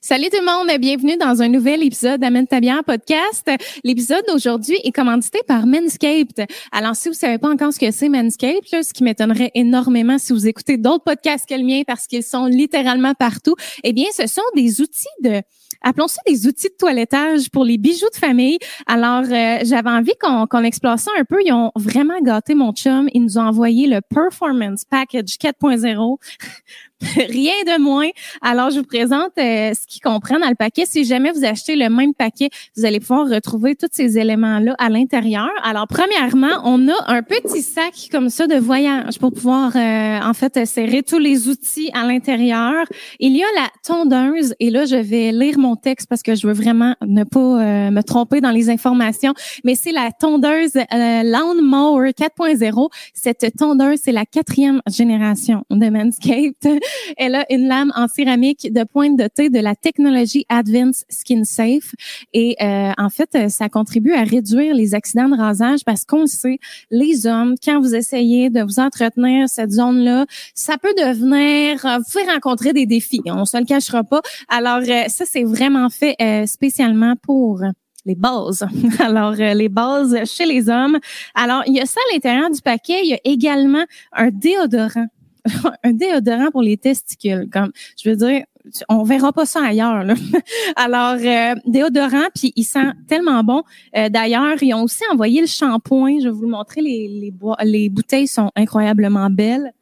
Salut tout le monde, bienvenue dans un nouvel épisode d'Amène ta podcast. L'épisode d'aujourd'hui est commandité par Manscaped. Alors si vous savez pas encore ce que c'est Manscaped, ce qui m'étonnerait énormément si vous écoutez d'autres podcasts que le mien parce qu'ils sont littéralement partout, eh bien ce sont des outils de appelons ça des outils de toilettage pour les bijoux de famille. Alors, euh, j'avais envie qu'on explore ça un peu. Ils ont vraiment gâté mon chum. Ils nous ont envoyé le Performance Package 4.0. Rien de moins. Alors, je vous présente euh, ce qu'ils comprennent dans le paquet. Si jamais vous achetez le même paquet, vous allez pouvoir retrouver tous ces éléments-là à l'intérieur. Alors, premièrement, on a un petit sac comme ça de voyage pour pouvoir, euh, en fait, serrer tous les outils à l'intérieur. Il y a la tondeuse, et là, je vais lire mon texte parce que je veux vraiment ne pas euh, me tromper dans les informations, mais c'est la tondeuse Lawnmower 4.0. Cette tondeuse, c'est la quatrième génération de Manscaped. Elle a une lame en céramique de pointe thé de la technologie Advanced Skin Safe. Et euh, en fait, ça contribue à réduire les accidents de rasage parce qu'on sait, les hommes, quand vous essayez de vous entretenir cette zone-là, ça peut devenir, euh, vous pouvez rencontrer des défis. On se le cachera pas. Alors, euh, ça, c'est vraiment fait spécialement pour les bases. Alors, les bases chez les hommes. Alors, il y a ça à l'intérieur du paquet. Il y a également un déodorant un déodorant pour les testicules. Comme, je veux dire, on verra pas ça ailleurs. Alors, euh, déodorant, puis il sent tellement bon. Euh, d'ailleurs, ils ont aussi envoyé le shampoing. Je vais vous le montrer. Les, les, les bouteilles sont incroyablement belles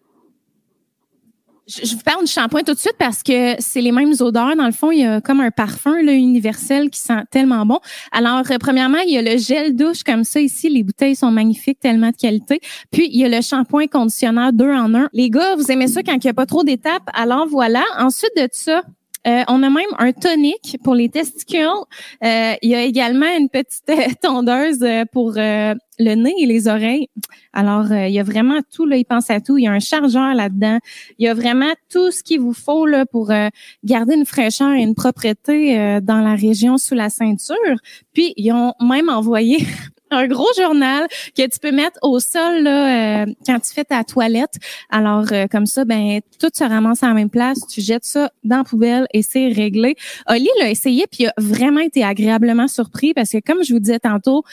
je, vous parle du shampoing tout de suite parce que c'est les mêmes odeurs. Dans le fond, il y a comme un parfum là, universel qui sent tellement bon. Alors, euh, premièrement, il y a le gel douche comme ça ici. Les bouteilles sont magnifiques, tellement de qualité. Puis, il y a le shampoing conditionneur deux en un. Les gars, vous aimez ça quand il n'y a pas trop d'étapes? Alors, voilà. Ensuite de ça, euh, on a même un tonique pour les testicules. Euh, il y a également une petite tondeuse pour le nez et les oreilles. Alors, il y a vraiment tout, là, il pense à tout. Il y a un chargeur là-dedans. Il y a vraiment tout ce qu'il vous faut là, pour garder une fraîcheur et une propreté dans la région sous la ceinture. Puis, ils ont même envoyé un gros journal que tu peux mettre au sol là, euh, quand tu fais ta toilette. Alors euh, comme ça, ben tout se ramasse à même place. Tu jettes ça dans la poubelle et c'est réglé. Oli l'a essayé puis il a vraiment été agréablement surpris parce que comme je vous disais tantôt,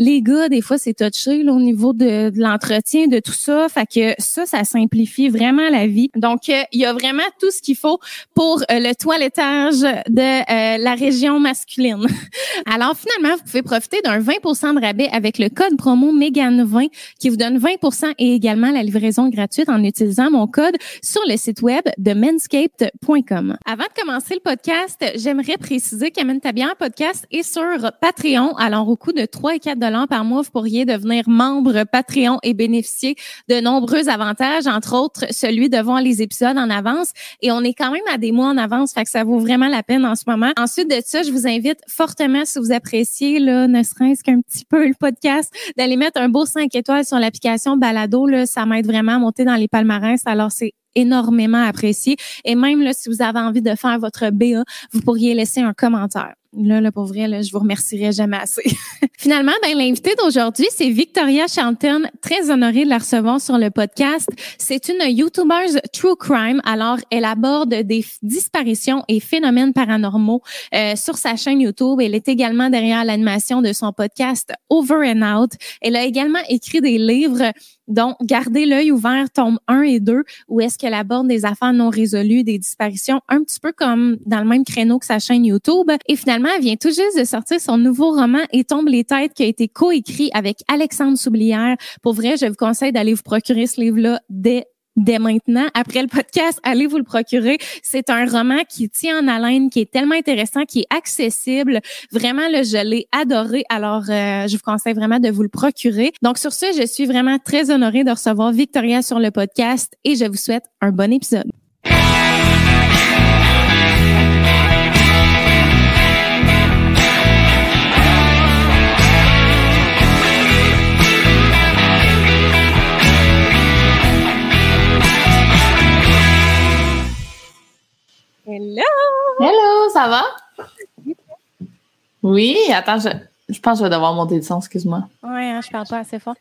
les gars, des fois, c'est touché là, au niveau de, l'entretien, de tout ça. Fait que ça, ça simplifie vraiment la vie. Donc, euh, il y a vraiment tout ce qu'il faut pour euh, le toilettage de euh, la région masculine. Alors, finalement, vous pouvez profiter d'un 20% de rabais avec le code promo MEGAN20 qui vous donne 20% et également la livraison gratuite en utilisant mon code sur le site web de manscaped.com. Avant de commencer le podcast, j'aimerais préciser qu'Amène Tabian podcast est sur Patreon. Alors, au coût de 3 et 4 par mois, vous pourriez devenir membre Patreon et bénéficier de nombreux avantages, entre autres celui de voir les épisodes en avance. Et on est quand même à des mois en avance, fait que ça vaut vraiment la peine en ce moment. Ensuite de ça, je vous invite fortement, si vous appréciez, là, ne serait-ce qu'un petit peu le podcast, d'aller mettre un beau 5 étoiles sur l'application Balado. Ça m'aide vraiment à monter dans les palmarès. Alors, c'est énormément apprécié. Et même si vous avez envie de faire votre BA, vous pourriez laisser un commentaire. Là, là, pour vrai, là, je vous remercierai jamais assez. Finalement, ben, l'invité d'aujourd'hui, c'est Victoria Shelton. Très honorée de la recevoir sur le podcast. C'est une YouTuber True Crime. Alors, elle aborde des disparitions et phénomènes paranormaux euh, sur sa chaîne YouTube. Elle est également derrière l'animation de son podcast Over and Out. Elle a également écrit des livres donc, gardez l'œil ouvert, tome 1 et 2, où est-ce qu'elle aborde des affaires non résolues, des disparitions, un petit peu comme dans le même créneau que sa chaîne YouTube. Et finalement, elle vient tout juste de sortir son nouveau roman Et tombe les têtes qui a été coécrit avec Alexandre Soublière. Pour vrai, je vous conseille d'aller vous procurer ce livre-là dès dès maintenant. Après le podcast, allez vous le procurer. C'est un roman qui tient en haleine, qui est tellement intéressant, qui est accessible. Vraiment, là, je l'ai adoré. Alors, euh, je vous conseille vraiment de vous le procurer. Donc, sur ce, je suis vraiment très honorée de recevoir Victoria sur le podcast et je vous souhaite un bon épisode. Hello! Hello, ça va? Oui, attends, je, je pense que je vais devoir monter le son, excuse-moi. Oui, hein, je parle pas assez fort.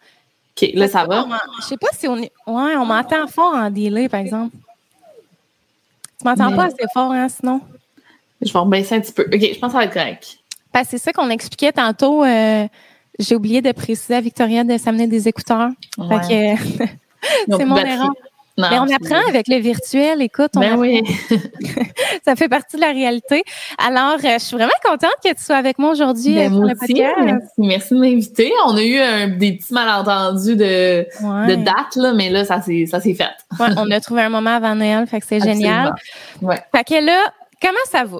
OK, là, ça va? Je sais pas si on est. Ouais, on m'entend fort en delay, par exemple. Tu m'entends pas assez fort, hein, sinon? Je vais rebaisser un petit peu. OK, je pense que ça va être correct. Parce que c'est ça qu'on expliquait tantôt. euh, j'ai oublié de préciser à Victoria de s'amener des écouteurs. Ouais. Fait que c'est mon erreur. Non, Mais on apprend avec le virtuel. Écoute, on Ben oui. ça fait partie de la réalité. Alors, euh, je suis vraiment contente que tu sois avec moi aujourd'hui euh, Ben, moi le podcast. merci, merci de m'inviter. On a eu un- des petits malentendus de, Ouais. de date, là, mais là, ça s'est fait. Ouais, on a trouvé un moment avant Noël, fait que c'est génial. Ouais. Fait que là, comment ça va?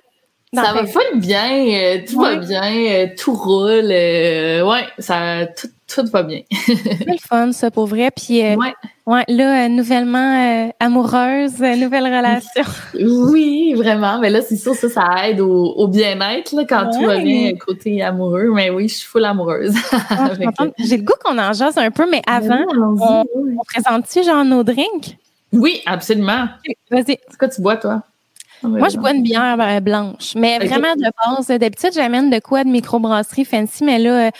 Dans Ça va full bien, euh, tout Ouais. va bien, euh, tout roule. euh, ouais, ça, tout, tout va bien. C'est le fun, ça, pour vrai. Puis, euh, Ouais. ouais, là, euh, nouvellement euh, amoureuse, nouvelle relation. Oui, vraiment. Mais là, c'est sûr, ça, ça aide au, au bien-être là, quand tout va Ouais. bien côté amoureux. Mais oui, je suis full amoureuse. Ah. J'ai le goût qu'on en jase un peu, mais avant, oui, oui. on présente-tu genre nos drinks? Oui, absolument. Vas-y. C'est quoi tu bois, toi? Ah, ben, Moi, je bois une bière blanche, mais vraiment de base. D'habitude, j'amène de quoi de microbrasserie fancy, mais là,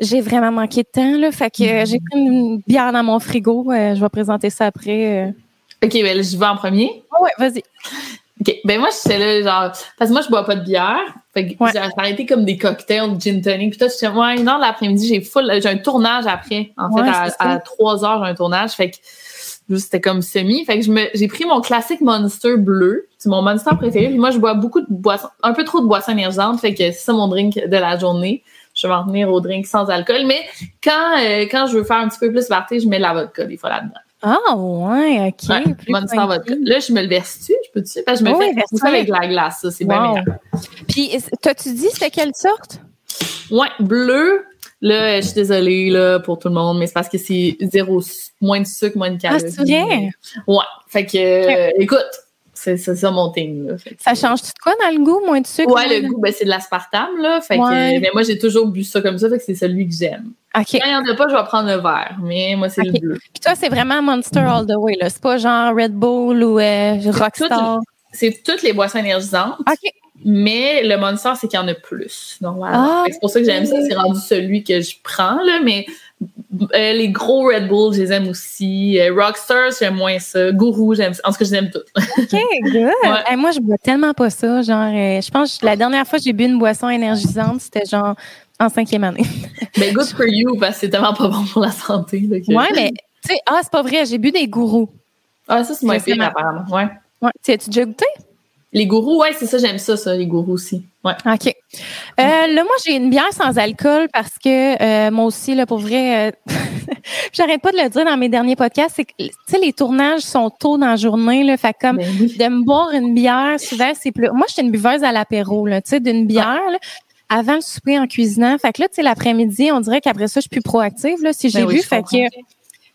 j'ai vraiment manqué de temps, là. Fait que euh, j'ai pris une bière dans mon frigo. euh, je vais présenter ça après. euh. OK, ben je vais en premier. Oh, ouais, vas-y. OK. Ben moi, j'étais là, genre... Parce que moi, je bois pas de bière. Fait que Ouais. j'ai arrêté comme des cocktails, gin tonic. Puis toi, j'étais... Ouais, une heure de l'après-midi, j'ai full... J'ai un tournage après. En fait, Ouais, à, 3 heures, j'ai un tournage. Fait que juste, c'était comme semi. Fait que je me, j'ai pris mon classique Monster bleu. C'est mon Monster préféré. Puis moi, je bois beaucoup de boissons... Un peu trop de boissons énergisantes. Fait que c'est ça mon drink de la journée. Je vais m'en tenir au drink sans alcool. Mais quand, euh, quand je veux faire un petit peu plus party, je mets de la vodka des fois là-dedans. Ah, ouais, OK. Ouais, plus vodka. Là, je me le verse-tu? Je peux-tu? Parce que je me Oui, fais pousser avec la glace, ça. C'est bien meilleur. Puis, t'as-tu dit c'était quelle sorte? Ouais, bleu. Là, je suis désolée là, pour tout le monde, mais c'est parce que c'est zéro, moins de sucre, moins de Ah, calories. c'est vrai? Ouais. Fait que, euh, écoute, c'est ça mon thing. Là. Fait Ça change-tu de quoi dans le goût? Moins de sucre? Ouais, le goût, ben, c'est de l'aspartame, là. Fait que, mais moi, j'ai toujours bu ça comme ça, fait que c'est celui que j'aime. Quand il n'y en a pas, je vais prendre le vert, mais moi, c'est le bleu. Puis toi, c'est vraiment Monster all the way, là. C'est pas genre Red Bull ou euh, Rockstar? C'est toutes les boissons énergisantes, OK. mais le Monster, c'est qu'il y en a plus, normalement. Ah, Fait que c'est pour ça que j'aime ça, c'est rendu celui que je prends, là, mais euh, les gros Red Bull, je les aime aussi. Euh, Rockstar, j'aime moins ça. Gourou, j'aime ça. En tout cas, je les aime toutes. OK, good. Hey, moi, je bois tellement pas ça. Genre, euh, je pense que la dernière fois que j'ai bu une boisson énergisante, c'était genre en cinquième année. Mais good for you, parce que c'est tellement pas bon pour la santé. que- Ouais, mais tu sais, ah, c'est pas vrai, j'ai bu des gourous. Ah, ça, c'est moins pire, apparemment. Ouais. Ouais. Tu as-tu déjà goûté? Les gourous, ouais, c'est ça, j'aime ça, ça, les gourous aussi. Ouais. OK. Euh, là, moi, j'ai une bière sans alcool parce que euh, moi aussi, là, pour vrai, euh, j'arrête pas de le dire dans mes derniers podcasts, c'est que, tu sais, les tournages sont tôt dans la journée, là, fait comme Ben oui. de me boire une bière, souvent, c'est plus... Moi, j'étais une buveuse à l'apéro, là, tu sais, d'une bière, là, avant le souper en cuisinant. Fait que là, tu sais, l'après-midi, on dirait qu'après ça, je suis plus proactive, là, si j'ai Ben oui, bu. je Fait que,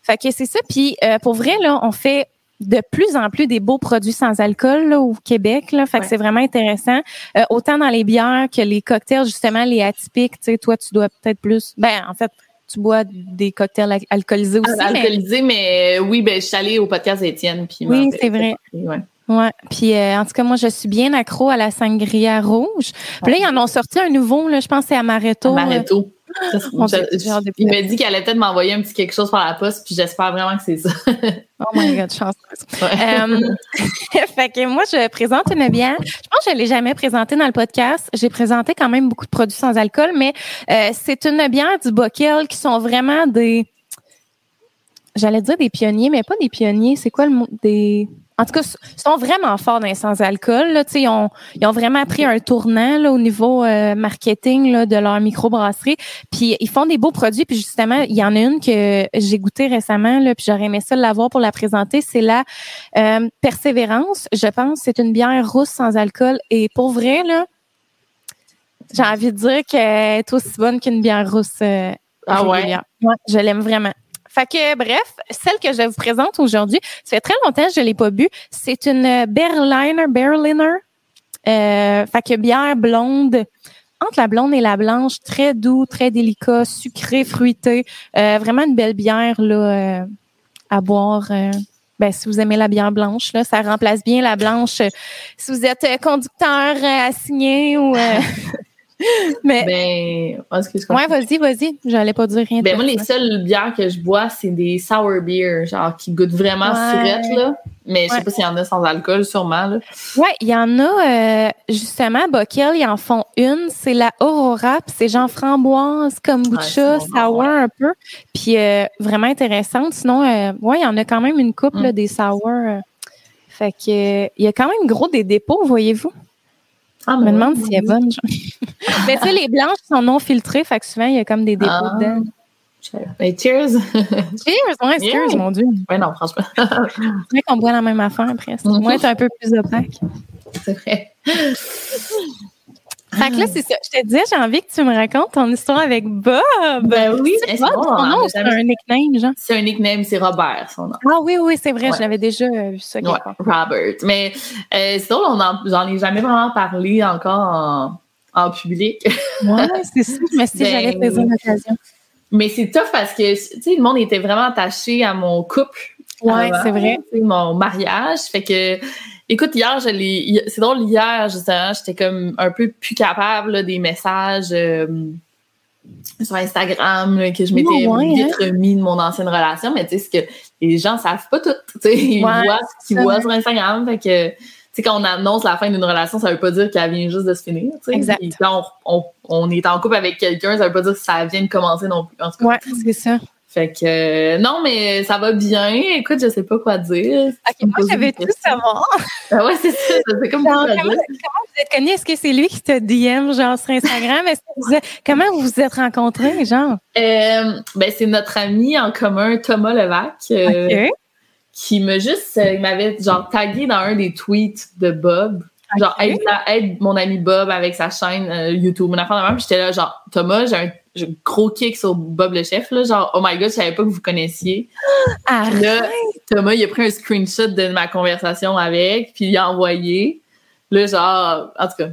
fait que c'est ça. Puis, euh, pour vrai, là, on fait de plus en plus des beaux produits sans alcool là, au Québec. Là, fait que c'est vraiment intéressant. Euh, autant dans les bières que les cocktails, justement, les atypiques. Tu sais, toi, tu dois peut-être plus... Ben, en fait, tu bois des cocktails al- alcoolisés aussi. Ah, mais- alcoolisé, mais euh, oui, ben, je suis allée au podcast puis il Oui, c'est vrai. Ouais. Ouais. Puis euh, en tout cas, moi, je suis bien accro à la sangria rouge. Puis là, ils en ont sorti un nouveau, là, je pense que c'est Amaretto. Amaretto. Ça, je- il m'a dit qu'elle allait peut-être m'envoyer un petit quelque chose par la poste, puis j'espère vraiment que c'est ça. Oh my God, chanceuse. Ouais. Fait que moi, je présente une bière. Je pense que je l'ai jamais présentée dans le podcast. J'ai présenté quand même beaucoup de produits sans alcool, mais euh, c'est une bière du Bockel qui sont vraiment des... J'allais dire des pionniers, mais pas des pionniers. C'est quoi le mot? Des... En tout cas, ils sont vraiment forts dans les sans-alcool. Là. Tu sais, Ils, ont, ils ont vraiment pris un tournant là, au niveau euh, marketing là, de leur microbrasserie. Puis ils font des beaux produits. Puis justement, il y en a une que j'ai goûtée récemment, là, puis j'aurais aimé ça l'avoir pour la présenter. C'est la euh, Persévérance. Je pense c'est une bière rousse sans alcool. Et pour vrai, là, j'ai envie de dire qu'elle est aussi bonne qu'une bière rousse euh, Ah ouais? Ouais, je l'aime vraiment. Fait que, bref, celle que je vous présente aujourd'hui, ça fait très longtemps que je l'ai pas bu. C'est une Berliner, Berliner. Euh, fait que bière blonde, entre la blonde et la blanche, très doux, très délicat, sucré, fruité. Euh, vraiment une belle bière là euh, à boire. euh. ben, si vous aimez la bière blanche, là, ça remplace bien la blanche. euh, si vous êtes euh, conducteur euh, assigné ou Mais, Ben, excuse ouais, vas-y, vas-y. J'allais pas dire rien. Ben, moi, les seules bières que je bois, c'est des sour beer, genre, qui goûtent vraiment Ouais. là. Mais je sais pas s'il y en a sans alcool, sûrement, là. Ouais, il y en a, euh, justement, Bockel, ils en font une. C'est la Aurora, c'est genre framboise, kombucha, sour un peu. Puis euh, vraiment intéressante. Sinon, euh, ouais, il y en a quand même une couple, Mm. là, des sour. euh. Fait que, il y a quand même gros des dépôts, voyez-vous. Ah, Je me demande si elle est bonne. genre. Mais tu sais, les blanches sont non filtrées, fait que souvent, il y a comme des dépôts Ah. dedans. Ben, cheers! Cheers! Ouais, cheers, Yeah. mon Dieu. ouais, non, franchement, C'est vrai qu'on boit la même affaire après. C'est Mhm. moins un peu plus opaque. c'est vrai. Fait que là, c'est ça. Je te disais, j'ai envie que tu me racontes ton histoire avec Bob. Ben oui, C'est Bob, bon, son nom, a c'est un nickname, genre. C'est un nickname, c'est Robert, son nom. Ah oui, oui, c'est vrai, Ouais. je l'avais déjà euh, vu ça Ouais. Robert. Mais euh, c'est drôle, j'en ai jamais vraiment parlé encore en, en public. Ouais, c'est ça. Suis dit, Ben, j'allais saisir l'occasion. Mais c'est tough parce que, tu sais, le monde était vraiment attaché à mon couple. Ouais, c'est vrai. Mon mariage. Fait que, écoute, hier, je l'ai, c'est drôle, hier, justement, j'étais comme un peu plus capable, là, des messages, euh, sur Instagram, là, que je m'étais Ouais, vite remis de mon ancienne relation. Mais tu sais, c'est que les gens savent pas tout. Tu sais, ils Ouais, voient ce qu'ils voient sur Instagram. Fait que, tu sais, quand on annonce la fin d'une relation, ça veut pas dire qu'elle vient juste de se finir. tu sais. Exact. Et quand on, on, on est en couple avec quelqu'un, ça veut pas dire que ça vient de commencer non plus. En tout cas. Ouais, c'est ça. Fait que euh, non, mais ça va bien. Écoute, je sais pas quoi dire. Ok, me moi, j'avais tout savoir. Ah ouais, c'est ça. Sais comme Genre, comment, vous êtes connus? Est-ce que c'est lui qui te DM, genre, sur Instagram? Est-ce que vous êtes- comment vous vous êtes rencontrés, genre? Euh, ben, c'est notre ami en commun, Thomas Levac, euh, qui m'a juste, il m'avait genre tagué dans un des tweets de Bob. Genre, aide, aide mon ami Bob avec sa chaîne YouTube. Une affaire de même. J'étais là, genre, Thomas, j'ai un gros kick sur Bob le chef, là. Genre, oh my god, je savais pas que vous connaissiez. Ah, là, Thomas, il a pris un screenshot de ma conversation avec, puis il a envoyé. Là, genre, en tout cas,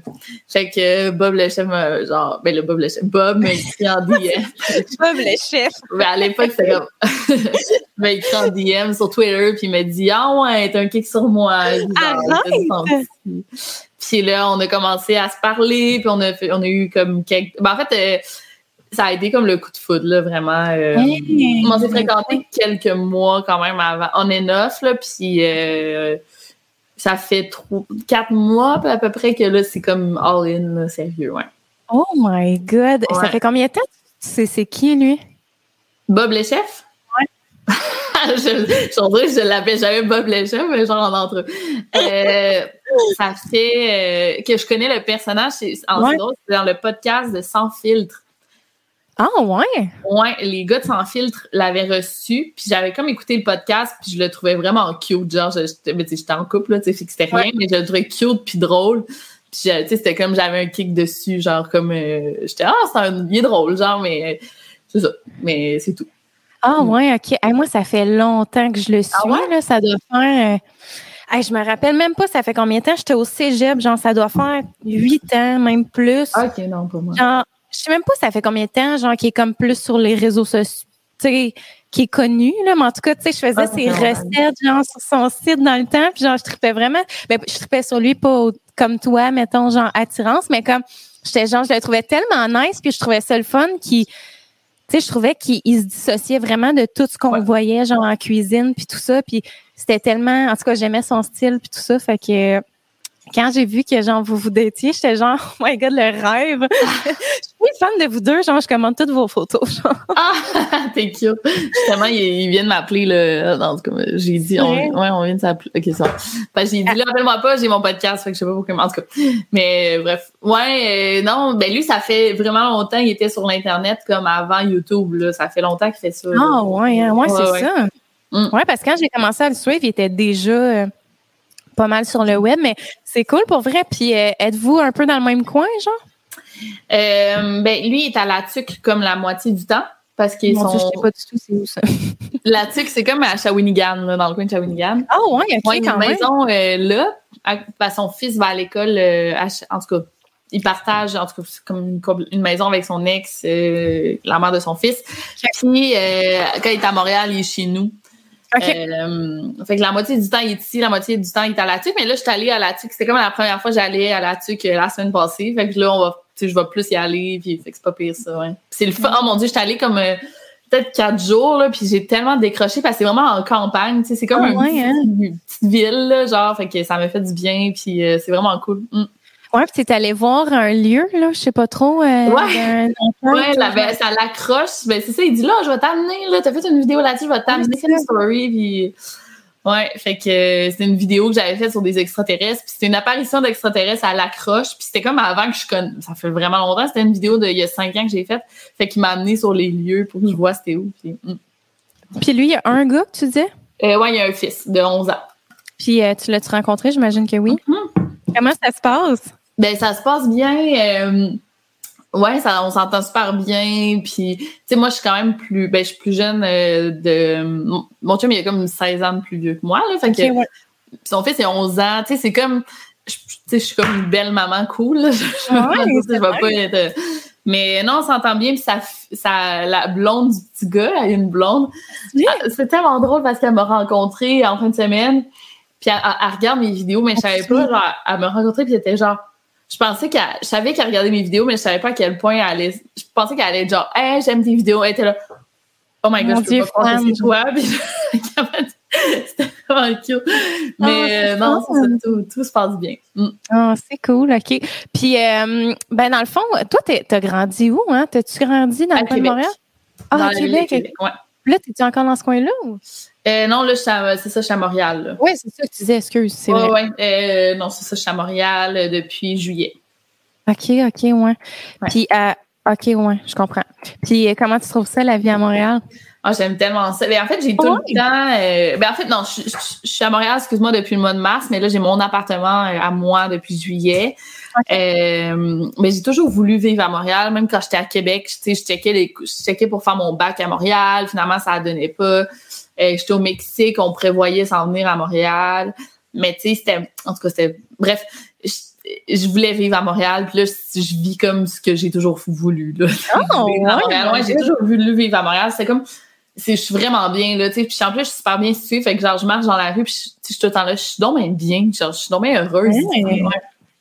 fait que Bob le chef, m'a- genre, ben le Bob le chef, Bob m'a écrit en DM. Bob le chef. Ben, à l'époque, c'était comme, il m'a écrit en DM sur Twitter, puis il m'a dit, ah ouais, t'as un kick sur moi. Puis genre. Puis là, on a commencé à se parler, puis on a, fait, on a eu comme quelques, ben, en fait, euh, ça a été comme le coup de foudre, là, vraiment. euh, Hey. on s'est fréquenté quelques mois quand même avant, on est neuf, là, puis euh, ça fait trois, quatre mois à peu près que là, c'est comme all-in, là, sérieux, ouais. Oh my God. Ça fait combien de temps? C'est c'est qui, lui? Bob le chef? Ouais. je, je je l'appelle jamais Bob le chef, mais genre en entre eux. Euh, ça fait que je connais le personnage, c'est en Ouais. c'est dans le podcast de Sans filtre. Ah, ouais? Ouais, les gars de Sans filtre l'avaient reçu, puis j'avais comme écouté le podcast, puis je le trouvais vraiment cute, genre je- j'étais en couple là, tu sais, c'était rien, Ouais. mais je le trouvais cute puis drôle. Puis tu sais, c'était comme j'avais un kick dessus, genre comme euh, j'étais ah, c'est un il est drôle genre mais euh, c'est ça, mais c'est tout. Ah, Mm. ouais, OK. Hey, moi, ça fait longtemps que je le suis. Ah ouais? là, ça doit faire. euh, hey, je me rappelle même pas, ça fait combien de temps? J'étais au cégep, genre, ça doit faire huit ans, même plus. OK, non, pas moi. Genre, je sais même pas ça fait combien de temps, genre, qui est comme plus sur les réseaux sociaux, tu sais, qui est connu, là, mais en tout cas, tu sais, je faisais Ah, ses recettes, genre, sur son site dans le temps, puis genre, je tripais vraiment, ben, je tripais sur lui, pas comme toi, mettons, genre, attirance, mais comme, j'étais genre, je le trouvais tellement nice, puis je trouvais ça le fun, qui, tu sais, je trouvais qu'il il se dissociait vraiment de tout ce qu'on Ouais. voyait, genre, en cuisine, puis tout ça, puis c'était tellement, en tout cas, j'aimais son style, puis tout ça, fait que, quand j'ai vu que genre vous vous détiez, j'étais genre oh my god le rêve. je suis fan de vous deux, genre je commande toutes vos photos. Genre. Ah, t'es cute. Justement, il, il vient de m'appeler. En tout cas, j'ai dit, on, Ouais. ouais, on vient de s'appeler. Ok, ça. Que j'ai dit, là, appelle-moi pas, j'ai mon podcast, fait que je sais pas pourquoi. En tout cas. Mais, euh, bref. Ouais, euh, non, ben lui, ça fait vraiment longtemps, il était sur l'Internet comme avant YouTube, là. Ça fait longtemps qu'il fait ça. Ah ouais, hein, ouais, Ouais, c'est ouais. ça. Mm. Ouais, parce que quand j'ai commencé à le suivre, il était déjà euh, pas mal sur le web, mais c'est cool pour vrai. Puis euh, êtes-vous un peu dans le même coin, genre? Euh, ben, lui, il est à la tuque comme la moitié du temps. Parce qu'ils Mon Dieu, je sont. sais pas du tout c'est où ça. La tuque, c'est comme à Shawinigan, là, dans le coin de Shawinigan. Ah ouais, ok, Ouais, il y a quand une même. maison euh, là. à- ben, son fils va à l'école. en tout cas, il partage en tout cas comme une, une maison avec son ex, la mère de son fils. Puis quand il est à Montréal, il est chez nous. Euh, fait que la moitié du temps, il est ici, la moitié du temps, il est à la TUC. Mais là, je suis allée à la TUC. C'était comme la première fois que j'allais à la TUC euh, la semaine passée. Fait que là, on va, je vais plus y aller. Puis, fait que c'est pas pire, ça, ouais. c'est le fun. Oh mon Dieu, je suis allée comme euh, peut-être quatre jours, là. Puis j'ai tellement décroché parce que c'est vraiment en campagne. C'est comme Ah une, ouais, hein? une petite ville, là, genre. Fait que ça m'a fait du bien. Puis euh, c'est vraiment cool. Mm. Ouais, puis t'es allé voir un lieu, là, je sais pas trop. Euh, Ouais. enfant, Ouais, tu ben, ça l'accroche. Ben, c'est ça, il dit là, je vais t'amener, là, t'as fait une vidéo là-dessus, je vais t'amener, une story, puis. Ouais, fait que euh, c'était une vidéo que j'avais faite sur des extraterrestres, puis c'était une apparition d'extraterrestres à l'accroche, puis c'était comme avant que je connaisse, ça fait vraiment longtemps, c'était une vidéo d'il y a cinq ans que j'ai faite, fait qu'il m'a amené sur les lieux pour que je vois c'était où. Puis, mm. Puis lui, il y a un gars que tu disais? Euh, ouais, il y a un fils de 11 ans. Puis euh, tu l'as-tu rencontré? J'imagine que oui. Mm-hmm. Comment ça se passe? Ben ça se passe bien. euh, ouais, ça, on s'entend super bien. Puis, tu sais, moi, je suis quand même plus, ben, je suis plus jeune euh, de. Mon, mon chum, il a comme 16 ans de plus vieux que moi, là. Fait que ouais. son fils, il a 11 ans. Tu sais, c'est comme, je- tu sais, je suis comme une belle maman cool. Là. Je, je, Ouais, je c'est vais pas être. Mais non, on s'entend bien. Puis ça, ça, la blonde du petit gars, elle a une blonde. Oui. Ah, C'est tellement drôle parce qu'elle m'a rencontré en fin de semaine. Puis elle, elle- elle regarde mes vidéos, mais je savais Ah, pas. Genre, elle m'a rencontré puis c'était genre. Je pensais qu'elle, je savais qu'elle regardait mes vidéos, mais je savais pas à quel point elle allait. Je pensais qu'elle allait être genre, hey, j'aime tes vidéos. Elle était là, oh my god, Mon je peux Dieu, pas c'est toi. C'était vraiment. Mais Ah, c'est euh, non, ça, tout, tout se passe bien. Mm. Ah, c'est cool, OK. Puis, euh, ben, dans le fond, toi, t'as grandi où, hein? T'as-tu grandi dans À le coin de. Montréal? Ah, à de Québec. Québec, ouais. Puis Là, t'es-tu encore dans ce coin-là? ou? Euh, non, là, c'est ça, je suis à Montréal. là. Oui, c'est ça que tu disais, excuse, vrai. ouais. Euh, non, c'est ça, je suis à Montréal euh, depuis juillet. OK, OK, ouais. Puis, euh, OK, ouais, je comprends. Puis, euh, comment tu trouves ça, la vie à Montréal? Ah, j'aime tellement ça. Ben, en fait, j'ai tout le temps. euh, ben, en fait, non, je, je- je suis à Montréal, excuse-moi, depuis le mois de mars, mais là, j'ai mon appartement à moi depuis juillet. Euh, mais j'ai toujours voulu vivre à Montréal, même quand j'étais à Québec. Tu sais, je checkais les, je checkais pour faire mon bac à Montréal. Finalement, ça ne donnait pas. Euh, j'étais au Mexique, on prévoyait s'en venir à Montréal. Mais tu sais, c'était, en tout cas, c'était, bref, je, voulais vivre à Montréal. Puis là, je, vis comme ce que j'ai toujours voulu. Là. Oh, ouais, Ouais, j'ai toujours voulu vivre à Montréal. C'est comme, je suis vraiment bien, là, tu sais. Puis en plus, je suis super bien située. Fait que genre, je marche dans la rue, puis je, suis tout le temps là. Je suis donc bien bien. Genre, je suis donc bien heureuse. Ouais.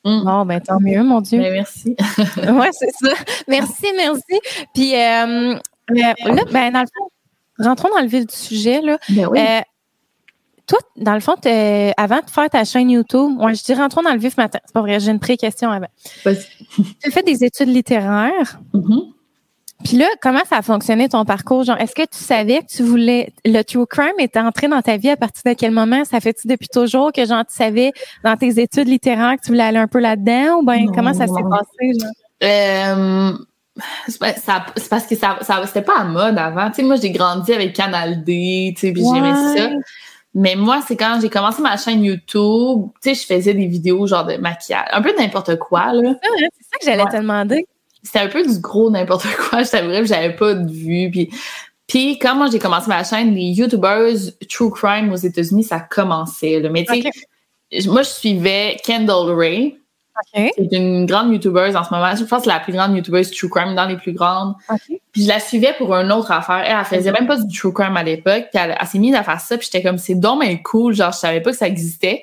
Mm. Ben, tant mieux, mon Dieu. Ben, merci. ouais, c'est ça. Merci, merci. Puis, euh, euh, là, ben, dans le fond, rentrons dans le vif du sujet, là. Ben oui. Euh, toi, dans le fond, avant de faire ta chaîne YouTube, moi, je dis rentrons dans le vif matin. C'est pas vrai, j'ai une pré-question avant. Vas-y. Tu as fait des études littéraires. Mhm. Puis là, comment ça a fonctionné ton parcours? Genre, est-ce que tu savais que tu voulais le true crime était entré dans ta vie à partir de quel moment? Ça fait-tu depuis toujours que genre tu savais dans tes études littéraires que tu voulais aller un peu là-dedans? Ou Non. comment ça s'est passé? Genre? Euh, c'est parce que ça, ça c'était pas à mode avant. Tu sais, moi, j'ai grandi avec Canal D, tu sais, puis j'aimais ça. Mais moi, c'est quand j'ai commencé ma chaîne YouTube, tu sais, je faisais des vidéos genre de maquillage, un peu n'importe quoi, là. C'est ça que j'allais Ouais. te demander. C'était un peu du gros n'importe quoi, je t'avouerais, j'avais pas de vue, puis... Puis quand moi j'ai commencé ma chaîne, les YouTubers True Crime aux États-Unis, ça commençait. Là. Mais tu sais, moi je suivais Kendall Ray, OK. qui est une grande YouTubeuse en ce moment. Je pense que c'est la plus grande YouTubeuse True Crime dans les plus grandes. Puis je la suivais pour une autre affaire. Elle, elle faisait même pas du true crime à l'époque. Puis elle, elle s'est mise à faire ça. Puis j'étais comme, c'est bien cool. Genre, je savais pas que ça existait.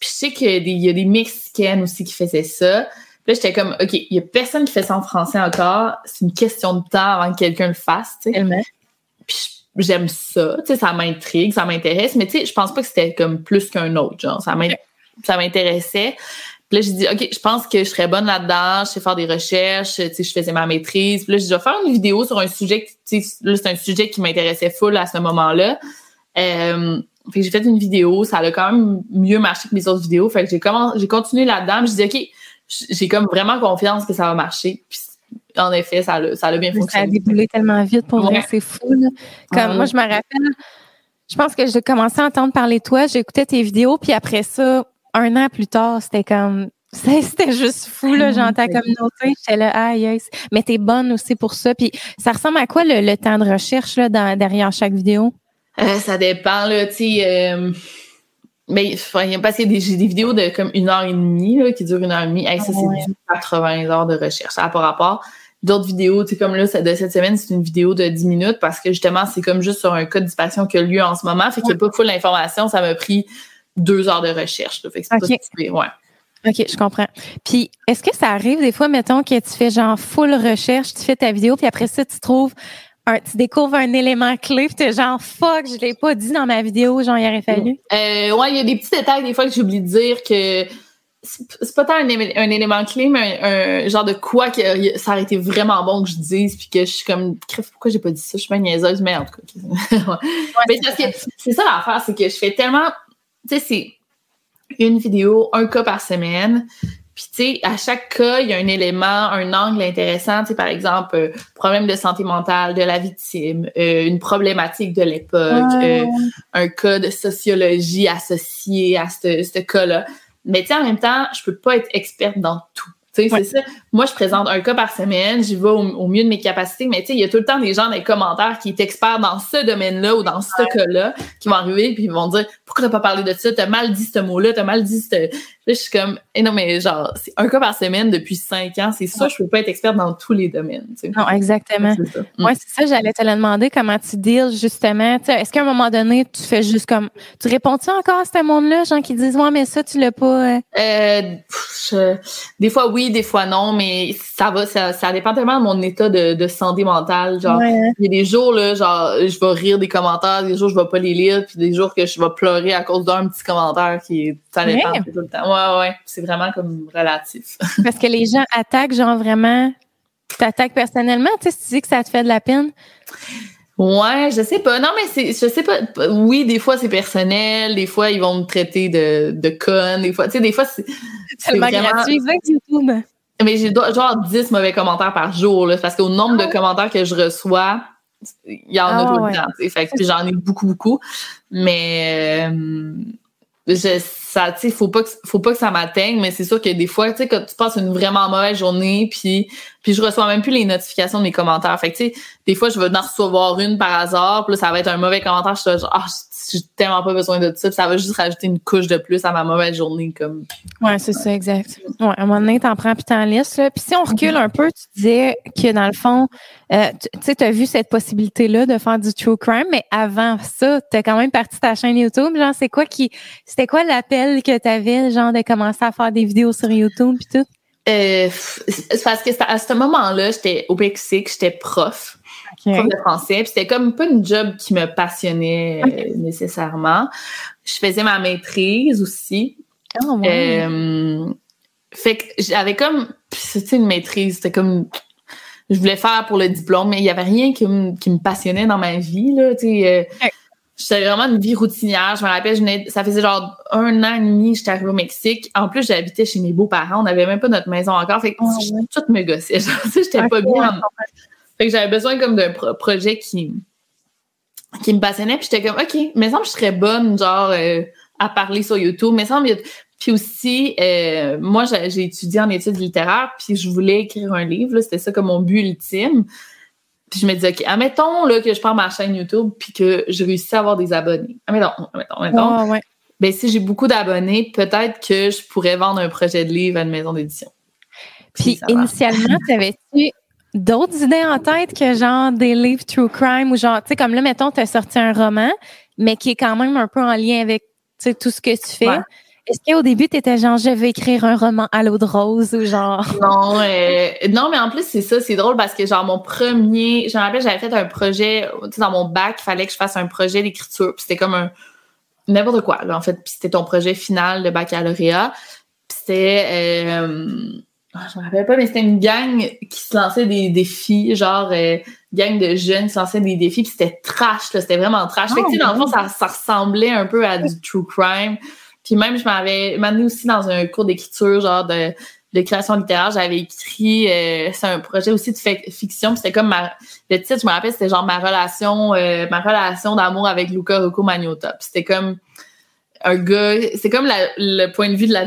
Puis je sais qu'il y a des, il y a des Mexicaines aussi qui faisaient ça. Puis là, j'étais comme, OK, il y a personne qui fait ça en français encore. C'est une question de temps avant que quelqu'un le fasse, tu sais. Puis j'aime ça. Tu sais, ça m'intrigue, ça m'intéresse. Mais tu sais, je pense pas que c'était comme plus qu'un autre. Genre, ça m'intéressait. Puis là, j'ai dit, OK, je pense que je serais bonne là-dedans. Je sais faire des recherches. Tu sais, je faisais ma maîtrise. Puis là, j'ai dit, je vais faire une vidéo sur un sujet, qui- tu sais, c'est un sujet qui m'intéressait full à ce moment-là. Euh, fait que j'ai fait une vidéo. Ça a quand même mieux marché que mes autres vidéos. Fait que j'ai commencé, j'ai continué là-dedans. J'ai dit, OK, j'ai comme vraiment confiance que ça va marcher. Puis en effet, ça a, ça a bien Ça a fonctionné. déboulé tellement vite pour vrai, Ouais. c'est fou. là. Comme moi, je me rappelle, je pense que j'ai commencé à entendre parler de toi, j'écoutais tes vidéos, puis après ça, un an plus tard, c'était comme c'était c'était juste fou là, genre ta communauté, j'étais là ah yes. Mais t'es bonne aussi pour ça. Puis ça ressemble à quoi le, le temps de recherche là dans- derrière chaque vidéo? Euh, ça dépend, là, tu sais. euh, mais parce qu'il y a des, j'ai des vidéos de comme une heure et demie, là, qui durent une heure et demie. Hey, ça, ouais. c'est du 80 heures de recherche. Ça n'a pas rapport. d'autres vidéos, tu sais, comme là, de cette semaine, c'est une vidéo de 10 minutes parce que justement, c'est comme juste sur un cas de disparition qui a lieu en ce moment. Fait qu'il n'y a pas full d'informations. Ça m'a pris deux heures de recherche. Fait que c'est pas ouais. OK, je comprends. Puis, est-ce que ça arrive des fois, mettons, que tu fais genre full recherche, tu fais ta vidéo, puis après ça, tu trouves un, tu découvres un élément clé, puis t'es genre fuck, je l'ai pas dit dans ma vidéo, genre il aurait fallu? Euh, ouais, il y a des petits détails des fois que j'oublie de dire que c'est pas tant un, élément clé, mais un, genre de quoi que ça aurait été vraiment bon que je dise, puis que je suis comme, pourquoi j'ai pas dit ça? Je suis pas niaiseuse, mais en tout cas. mais parce que c'est ça l'affaire, c'est que je fais tellement, tu sais, c'est une vidéo, un cas par semaine. Puis, tu sais, à chaque cas, il y a un élément, un angle intéressant. Tu sais, par exemple, euh, problème de santé mentale de la victime, euh, une problématique de l'époque, euh, un cas de sociologie associé à ce, ce cas-là. Mais tu sais, en même temps, je peux pas être experte dans tout. Tu sais, c'est ça. Moi, je présente un cas par semaine, j'y vais au, mieux de mes capacités, mais tu sais, il y a tout le temps des gens dans les commentaires qui sont experts dans ce domaine-là ou dans ce cas-là, qui vont arriver puis ils vont dire pourquoi t'as pas parlé de ça, t'as mal dit ce mot-là, t'as mal dit ce je suis comme, eh non, mais genre, c'est un cas par semaine depuis cinq ans. C'est ça, je peux pas être experte dans tous les domaines. Tu sais. Non, exactement. Moi, c'est ça, j'allais te le demander comment tu deals justement. Est-ce qu'à un moment donné, tu fais juste comme, tu réponds-tu encore à ce monde-là, gens qui disent, ouais, mais ça, tu l'as pas. Euh, euh des fois oui, des fois non, mais ça va, ça, ça dépend tellement de mon état de, de santé mentale. Genre, hein. il y a des jours, là, genre, je vais rire des commentaires, des jours, je vais pas les lire, puis des jours que je vais pleurer à cause d'un petit commentaire qui, ça dépend tout le temps. Ouais, ouais. C'est vraiment comme relatif. Parce que les gens attaquent, genre vraiment, t'attaques personnellement, tu sais, si tu dis que ça te fait de la peine? Ouais, je sais pas. Non, mais c'est, je sais pas. Oui, des fois c'est personnel, des fois ils vont me traiter de, de conne, des fois, tu sais, des fois c'est. C'est vraiment gratuit, YouTube. Mais j'ai genre 10 mauvais commentaires par jour, là, parce qu'au nombre de ah commentaires que je reçois, il y en a ah tout le temps. Fait que j'en ai beaucoup, beaucoup. Mais euh, je, ça, tu sais, faut pas que, faut pas que ça m'atteigne, mais c'est sûr que des fois, tu sais, quand tu passes une vraiment mauvaise journée, puis, puis je reçois même plus les notifications de mes commentaires. Fait que, tu sais, des fois, je vais en recevoir une par hasard, puis là, ça va être un mauvais commentaire, je suis genre, ah, j'ai tellement pas besoin de ça, puis ça va juste rajouter une couche de plus à ma mauvaise journée, comme. Ouais, c'est ça, exact. Ouais, à un moment donné, t'en prends puis t'en laisses, là. Puis si on recule un peu, tu disais que dans le fond, euh, tu sais, t'as vu cette possibilité-là de faire du true crime, mais avant ça, t'as quand même parti ta chaîne YouTube, genre, c'est quoi qui, c'était quoi l'appel que t'avais, genre, de commencer à faire des vidéos sur YouTube puis tout? Euh, c'est parce que à ce moment-là, j'étais au Mexique, j'étais prof de français. Puis c'était comme pas une job qui me passionnait euh, nécessairement. Je faisais ma maîtrise aussi. Oh, euh, fait que j'avais comme, c'était une maîtrise, c'était comme, je voulais faire pour le diplôme, mais il y avait rien qui me, qui me passionnait dans ma vie, là. Euh, J'étais vraiment une vie routinière. Je me rappelle, je ça faisait genre un an et demi, j'étais arrivée au Mexique. En plus, j'habitais chez mes beaux-parents. On n'avait même pas notre maison encore. Fait que oh, tout me gossait. J'étais pas bien. Fait que j'avais besoin comme d'un projet qui qui me passionnait. Puis j'étais comme, OK, mais semble que je serais bonne, genre, euh, à parler sur YouTube. Mais semble puis aussi, euh, moi, j'ai étudié en études littéraires, puis je voulais écrire un livre. C'était ça comme mon but ultime. Puis je me disais, OK, admettons là, que je prends ma chaîne YouTube puis que je réussis à avoir des abonnés. Admettons, admettons, admettons. ouais. Ben, si j'ai beaucoup d'abonnés, peut-être que je pourrais vendre un projet de livre à une maison d'édition. Puis, initialement, tu avais-tu d'autres idées en tête que genre des livres true crime ou genre, tu sais, comme là, mettons, tu as sorti un roman, mais qui est quand même un peu en lien avec tout ce que tu fais. Est-ce qu'au début, tu étais genre, je vais écrire un roman à l'eau de rose ou genre? Non, euh, non, mais en plus, c'est ça, c'est drôle parce que genre, mon premier, je me rappelle, j'avais fait un projet, tu sais, dans mon bac, il fallait que je fasse un projet d'écriture. Puis c'était comme un, n'importe quoi, là, en fait. Puis c'était ton projet final de baccalauréat. Puis c'était, euh, je me rappelle pas, mais c'était une gang qui se lançait des défis, genre euh, gang de jeunes qui se lançaient des défis, puis c'était trash, là, c'était vraiment trash. fait que, tu sais, dans le fond, ça, ça, ressemblait un peu à du true crime. Puis même, je m'avais m'amené aussi dans un cours d'écriture, genre de, de création littéraire, j'avais écrit, euh, c'est un projet aussi de fiction, puis c'était comme ma, le titre, je me rappelle, c'était genre ma relation, euh, ma relation d'amour avec Luca Rocco Magnotta. C'était comme un gars, c'est comme la, le point de vue de la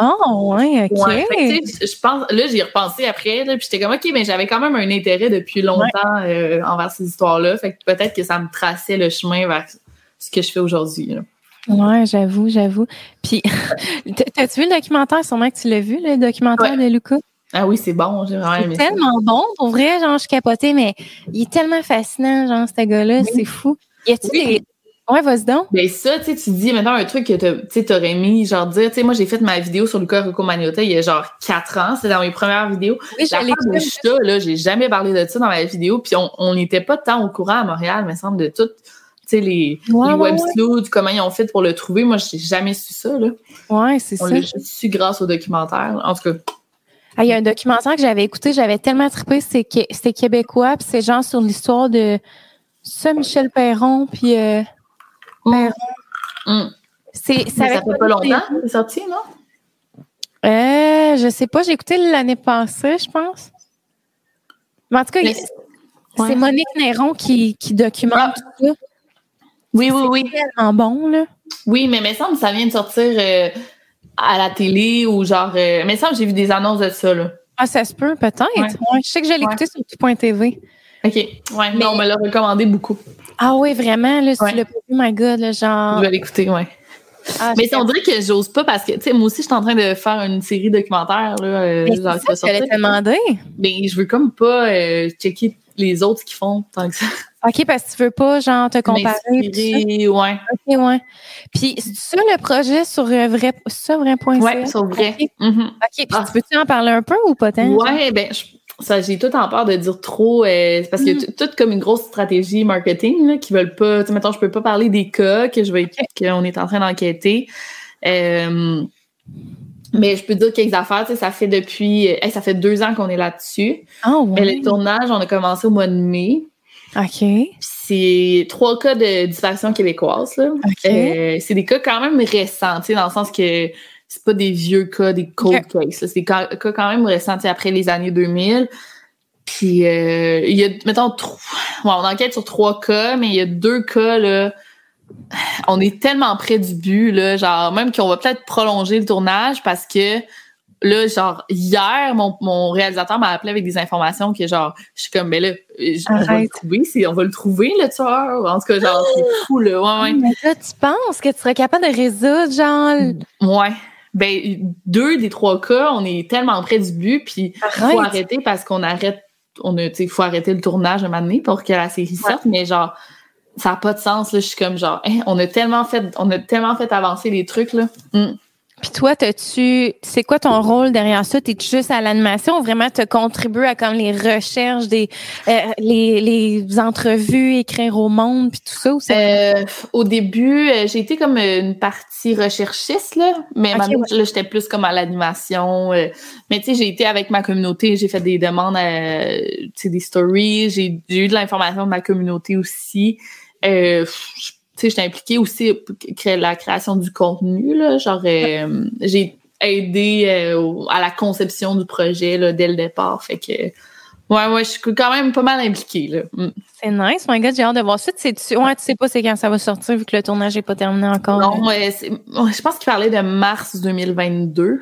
Oh, ouais, OK. je pense, là, j'y ai repensé après, là, puis j'étais comme, OK, mais j'avais quand même un intérêt depuis longtemps euh, envers ces histoires-là. Fait que peut-être que ça me traçait le chemin vers ce que je fais aujourd'hui. Ouais, j'avoue, j'avoue. Puis, t'as-tu vu le documentaire? Sûrement que tu l'as vu, le documentaire de Luca? Ah oui, c'est bon, j'ai vraiment aimé tellement bon, pour vrai, genre, je capotais, mais il est tellement fascinant, genre, ce gars-là, c'est fou. Y Oui. des. Ouais, vas-y donc. Ben ça, tu sais, tu dis maintenant un truc que tu sais, t'aurais mis, genre dire, tu sais, moi j'ai fait ma vidéo sur Luca Rocco Magnotta il y a genre quatre ans, c'est dans mes premières vidéos. Oui, La de chat, là, j'ai jamais parlé de ça dans ma vidéo, puis on on n'était pas tant au courant à Montréal, me semble, de tout, tu sais, les, Ouais, les ouais, web sleuths, comment ils ont fait pour le trouver. Moi, j'ai jamais su ça, là. Ouais, c'est On ça. l'a juste su grâce au documentaire. En tout cas, Ah, il y a un documentaire que j'avais écouté, j'avais tellement trippé, c'est c'était québécois, puis c'est genre sur l'histoire de ça, Michel Perron, puis euh, C'est, ça Mais ça fait pas longtemps, c'est sorti, non? Euh, je sais pas, j'ai écouté l'année passée, je pense. Mais en tout cas, Mais- c'est ouais. Monique Néron qui, qui documente Ah. tout ça. Oui, oui, oui. Tellement bon, là. Oui, mais il me semble que ça vient de sortir euh, à la télé ou genre. Euh, mais il me semble que j'ai vu des annonces de ça, là. Ah, ça se peut, peut-être. Ouais. Ouais, je sais que je l'ai écouté sur tout.tv. OK. Ouais, Mais- non, on me l'a recommandé beaucoup. Ah oui, vraiment, là, si Ouais. tu l'as pas vu, my God, là, genre... Je vais l'écouter, ouais. Ah, Mais on dirait que j'ose pas parce que, tu sais, moi aussi, je suis en train de faire une série documentaire, là. euh, Mais genre, ça que j'allais sortir. te demander. Mais je veux comme pas euh, checker les autres qui font tant que ça. OK, parce que tu veux pas, genre, te comparer. M'inspirer, ouais. OK, ouais. Puis, c'est ça le projet sur euh, vrai, ça, vrai.ca? Ouais, c'est vrai. OK, Mhm. OK, puis Ah. tu peux-tu en parler un peu ou pas tant? Ouais, ben, je- ça, j'ai tout en peur de dire trop, euh, parce que Mm. tout comme une grosse stratégie marketing, là, qui veulent pas, tu mettons, je peux pas parler des cas que je vais, qu'on est en train d'enquêter. Euh, mais je peux dire quelques affaires, tu sais, ça fait depuis, euh, hey, ça fait deux ans qu'on est là-dessus. Ouais. Mais le tournage, on a commencé au mois de mai. OK. C'est trois cas de disparition québécoise, là. Euh, c'est des cas quand même récents, tu sais, dans le sens que c'est pas des vieux cas, des cold Ok. cases. C'est des cas, cas quand même sais, après les années 2000. Puis euh, il y a, mettons, trois, on enquête sur trois cas, mais il y a deux cas, là, on est tellement près du but, là, genre, même qu'on va peut-être prolonger le tournage parce que là, genre, hier, mon, mon réalisateur m'a appelé avec des informations que, genre, je suis comme, mais là, je- on va le trouver, on va le trouver, le tueur. En tout cas, genre, c'est fou, là, ouais, ouais. Mais là, tu penses que tu serais capable de résoudre, genre... Ouais. Ben, deux des trois cas, on est tellement près du but, puis faut Arrête. arrêter parce qu'on arrête, on a, tu sais, faut arrêter le tournage un moment donné pour que la série sorte, mais genre, ça n'a pas de sens, là. Je suis comme genre, hein, on a tellement fait, on a tellement fait avancer les trucs, là. Mm. Puis toi, t'as-tu... C'est quoi ton rôle derrière ça? T'es juste à l'animation ou vraiment te contribues à comme les recherches, des euh, les, les entrevues, écrire au monde, puis tout ça? Ou Euh, au début, euh, j'ai été comme une partie recherchiste, là, mais maintenant, là, j'étais plus comme à l'animation. euh, mais tu sais, j'ai été avec ma communauté, j'ai fait des demandes, à, tu sais, des stories, j'ai eu de l'information de ma communauté aussi. Euh, je- sais, j'étais impliquée aussi pour créer la création du contenu, là, genre, euh, j'ai aidé euh, à la conception du projet, là, dès le départ, fait que... Ouais, ouais, je suis quand même pas mal impliquée, là. Mm. C'est nice, my God, j'ai hâte de voir ça. Tu sais, tu... Ouais, tu sais pas c'est quand ça va sortir vu que le tournage n'est pas terminé encore. Non, ouais, je pense qu'il parlait de mars 2022.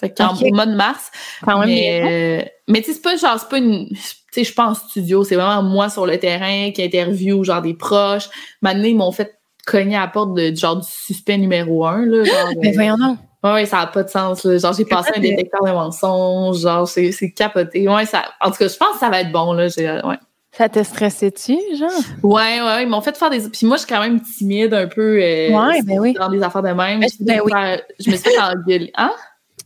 Fait qu'en mois de mars. Quand même mais bien. euh, mais tu sais, c'est pas genre, c'est pas une. Sais, je suis pas en studio, c'est vraiment moi sur le terrain qui interview genre des proches. Maintenant, ils m'ont fait cogner à la porte de, genre du suspect numéro un, là. Genre, Mais euh, voyons donc. ouais, ouais, ça a pas de sens, là. Genre, j'ai passé un détecteur de mensonges, genre, c'est c'est capoté. Ouais, ça. En tout cas, je pense que ça va être bon, là. J'ai- Ouais. Ça te stressait-tu, genre? Ouais, ouais, ils m'ont fait faire des. Puis moi, je suis quand même timide un peu. euh, Ouais, ben oui. Dans des affaires de même. Ben, Je, ben oui. je me suis fait engueuler. Hein?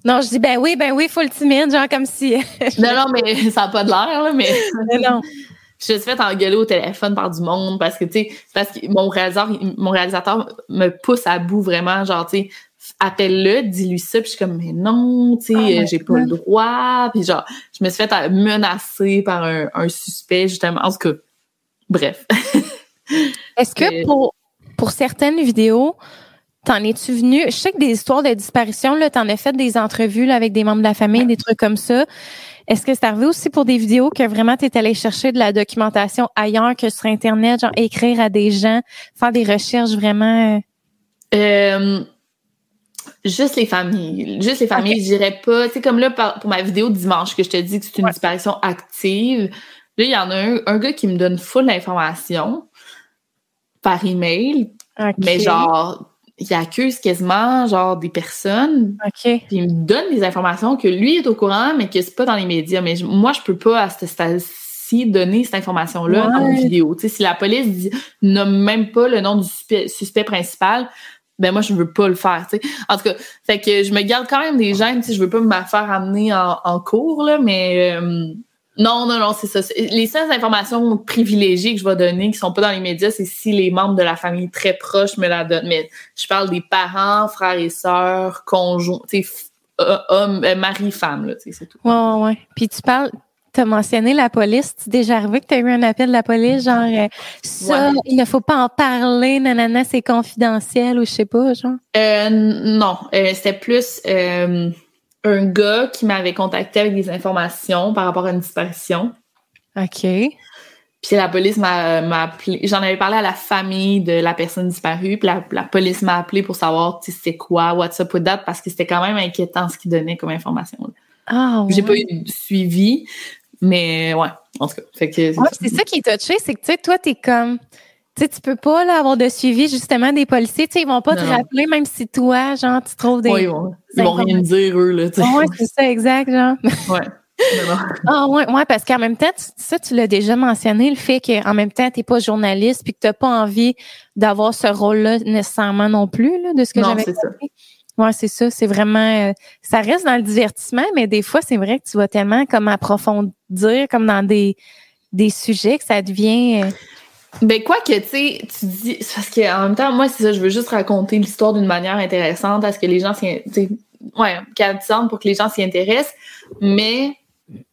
Non, je dis ben oui, ben oui, faut le timide, genre comme si. Non, non, mais ça n'a pas de l'air, là, mais non. je me suis fait engueuler au téléphone par du monde parce que, tu sais, parce que mon réalisateur, mon réalisateur me pousse à bout vraiment, genre, tu sais, appelle-le, dis-lui ça, puis je suis comme, mais non, tu sais, Oh euh, j'ai pas le droit, puis genre, je me suis fait euh, menacer par un, un suspect, justement, en tout cas, bref. Est-ce que pour, pour certaines vidéos, t'en es-tu venu? Je sais que des histoires de disparition, là, t'en as fait des entrevues là, avec des membres de la famille, des trucs comme ça. Est-ce que c'est arrivé aussi pour des vidéos que vraiment tu es allé chercher de la documentation ailleurs que sur Internet, genre écrire à des gens, faire des recherches vraiment. euh, Euh, juste les familles. Juste les familles, je dirais pas. Tu sais, comme là, pour ma vidéo de dimanche, que je te dis que c'est une Ouais. disparition active, là, il y en a un, un gars qui me donne full d'informations par email, ok. mais genre, il accuse quasiment genre des personnes. OK. Puis il me donne des informations que lui est au courant, mais que c'est pas dans les médias. Mais je- moi, je peux pas à ce stade-ci donner cette information-là dans une vidéo. Tu sais, si la police dit, nomme même pas le nom du suspect, suspect principal, ben moi, je veux pas le faire. Tu sais. En tout cas, fait que je me garde quand même des gènes. Tu sais, je veux pas me faire amener en, en cours, là, mais euh, non, non, non, c'est ça. Les seules informations privilégiées que je vais donner qui sont pas dans les médias, c'est si les membres de la famille très proches me la donnent. Mais je parle des parents, frères et sœurs, conjoints, tu euh, hommes, euh, mari, femme, tu c'est tout. Ouais, ouais, ouais. Puis tu parles, t'as mentionné la police. Tu déjà arrivé que t'as eu un appel de la police, genre, euh, ça, Ouais. il ne faut pas en parler, nanana, c'est confidentiel ou je sais pas, genre? Euh, non, euh, c'était plus euh, un gars qui m'avait contacté avec des informations par rapport à une disparition. OK. Puis la police m'a appelé. J'en avais parlé à la famille de la personne disparue. Puis la, la police m'a appelé pour savoir sais, c'est quoi, what's up with that, parce que c'était quand même inquiétant ce qu'ils donnaient comme information. Ah, J'ai pas ouais. eu de suivi, mais ouais, en tout cas. Ouais, c'est ça qui est touché, c'est que, tu sais, toi, t'es comme, tu sais, tu peux pas, là, avoir de suivi, justement, des policiers, tu sais, ils vont pas te Non, rappeler, même si toi, genre, tu trouves des... Ouais, ils vont, ils vont rien me dire, eux, là, tu sais. Ouais, c'est ça, exact, genre. Ouais. Ah ouais, ouais, parce qu'en même temps, tu- ça, tu l'as déjà mentionné, le fait qu'en même temps, t'es pas journaliste puis que t'as pas envie d'avoir ce rôle-là nécessairement non plus, là, de ce que j'avais compris. Ouais, c'est ça. C'est vraiment, euh, ça reste dans le divertissement, mais des fois, c'est vrai que tu vas tellement comme approfondir, comme dans des des sujets que ça devient. euh, Ben quoi que tu sais, tu dis parce que en même temps moi c'est ça, je veux juste raconter l'histoire d'une manière intéressante à ce que les gens s'y ouais, captivante pour que les gens s'y intéressent, mais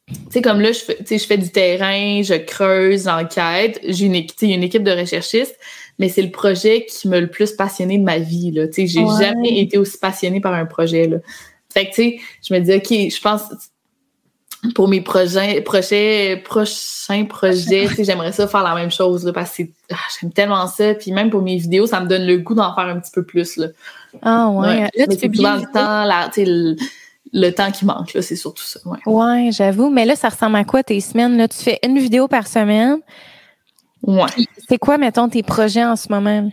tu sais comme là je fais je fais du terrain, je creuse, j'enquête, j'ai une une équipe de recherchistes, mais c'est le projet qui m'a le plus passionné de ma vie là, tu sais, j'ai Ouais. jamais été aussi passionnée par un projet là. Fait que tu sais, je me dis OK, je pense pour mes projets, prochains, prochains projets, j'aimerais ça faire la même chose, là, parce que ah, j'aime tellement ça. Puis même pour mes vidéos, ça me donne le goût d'en faire un petit peu plus, là. Ah ouais. Ouais. Là, tu souvent une le temps, la, le temps qui manque, là, c'est surtout ça, ouais. Ouais, j'avoue. Mais là, ça ressemble à quoi tes semaines? Là, tu fais une vidéo par semaine. Ouais. C'est quoi, mettons, tes projets en ce moment?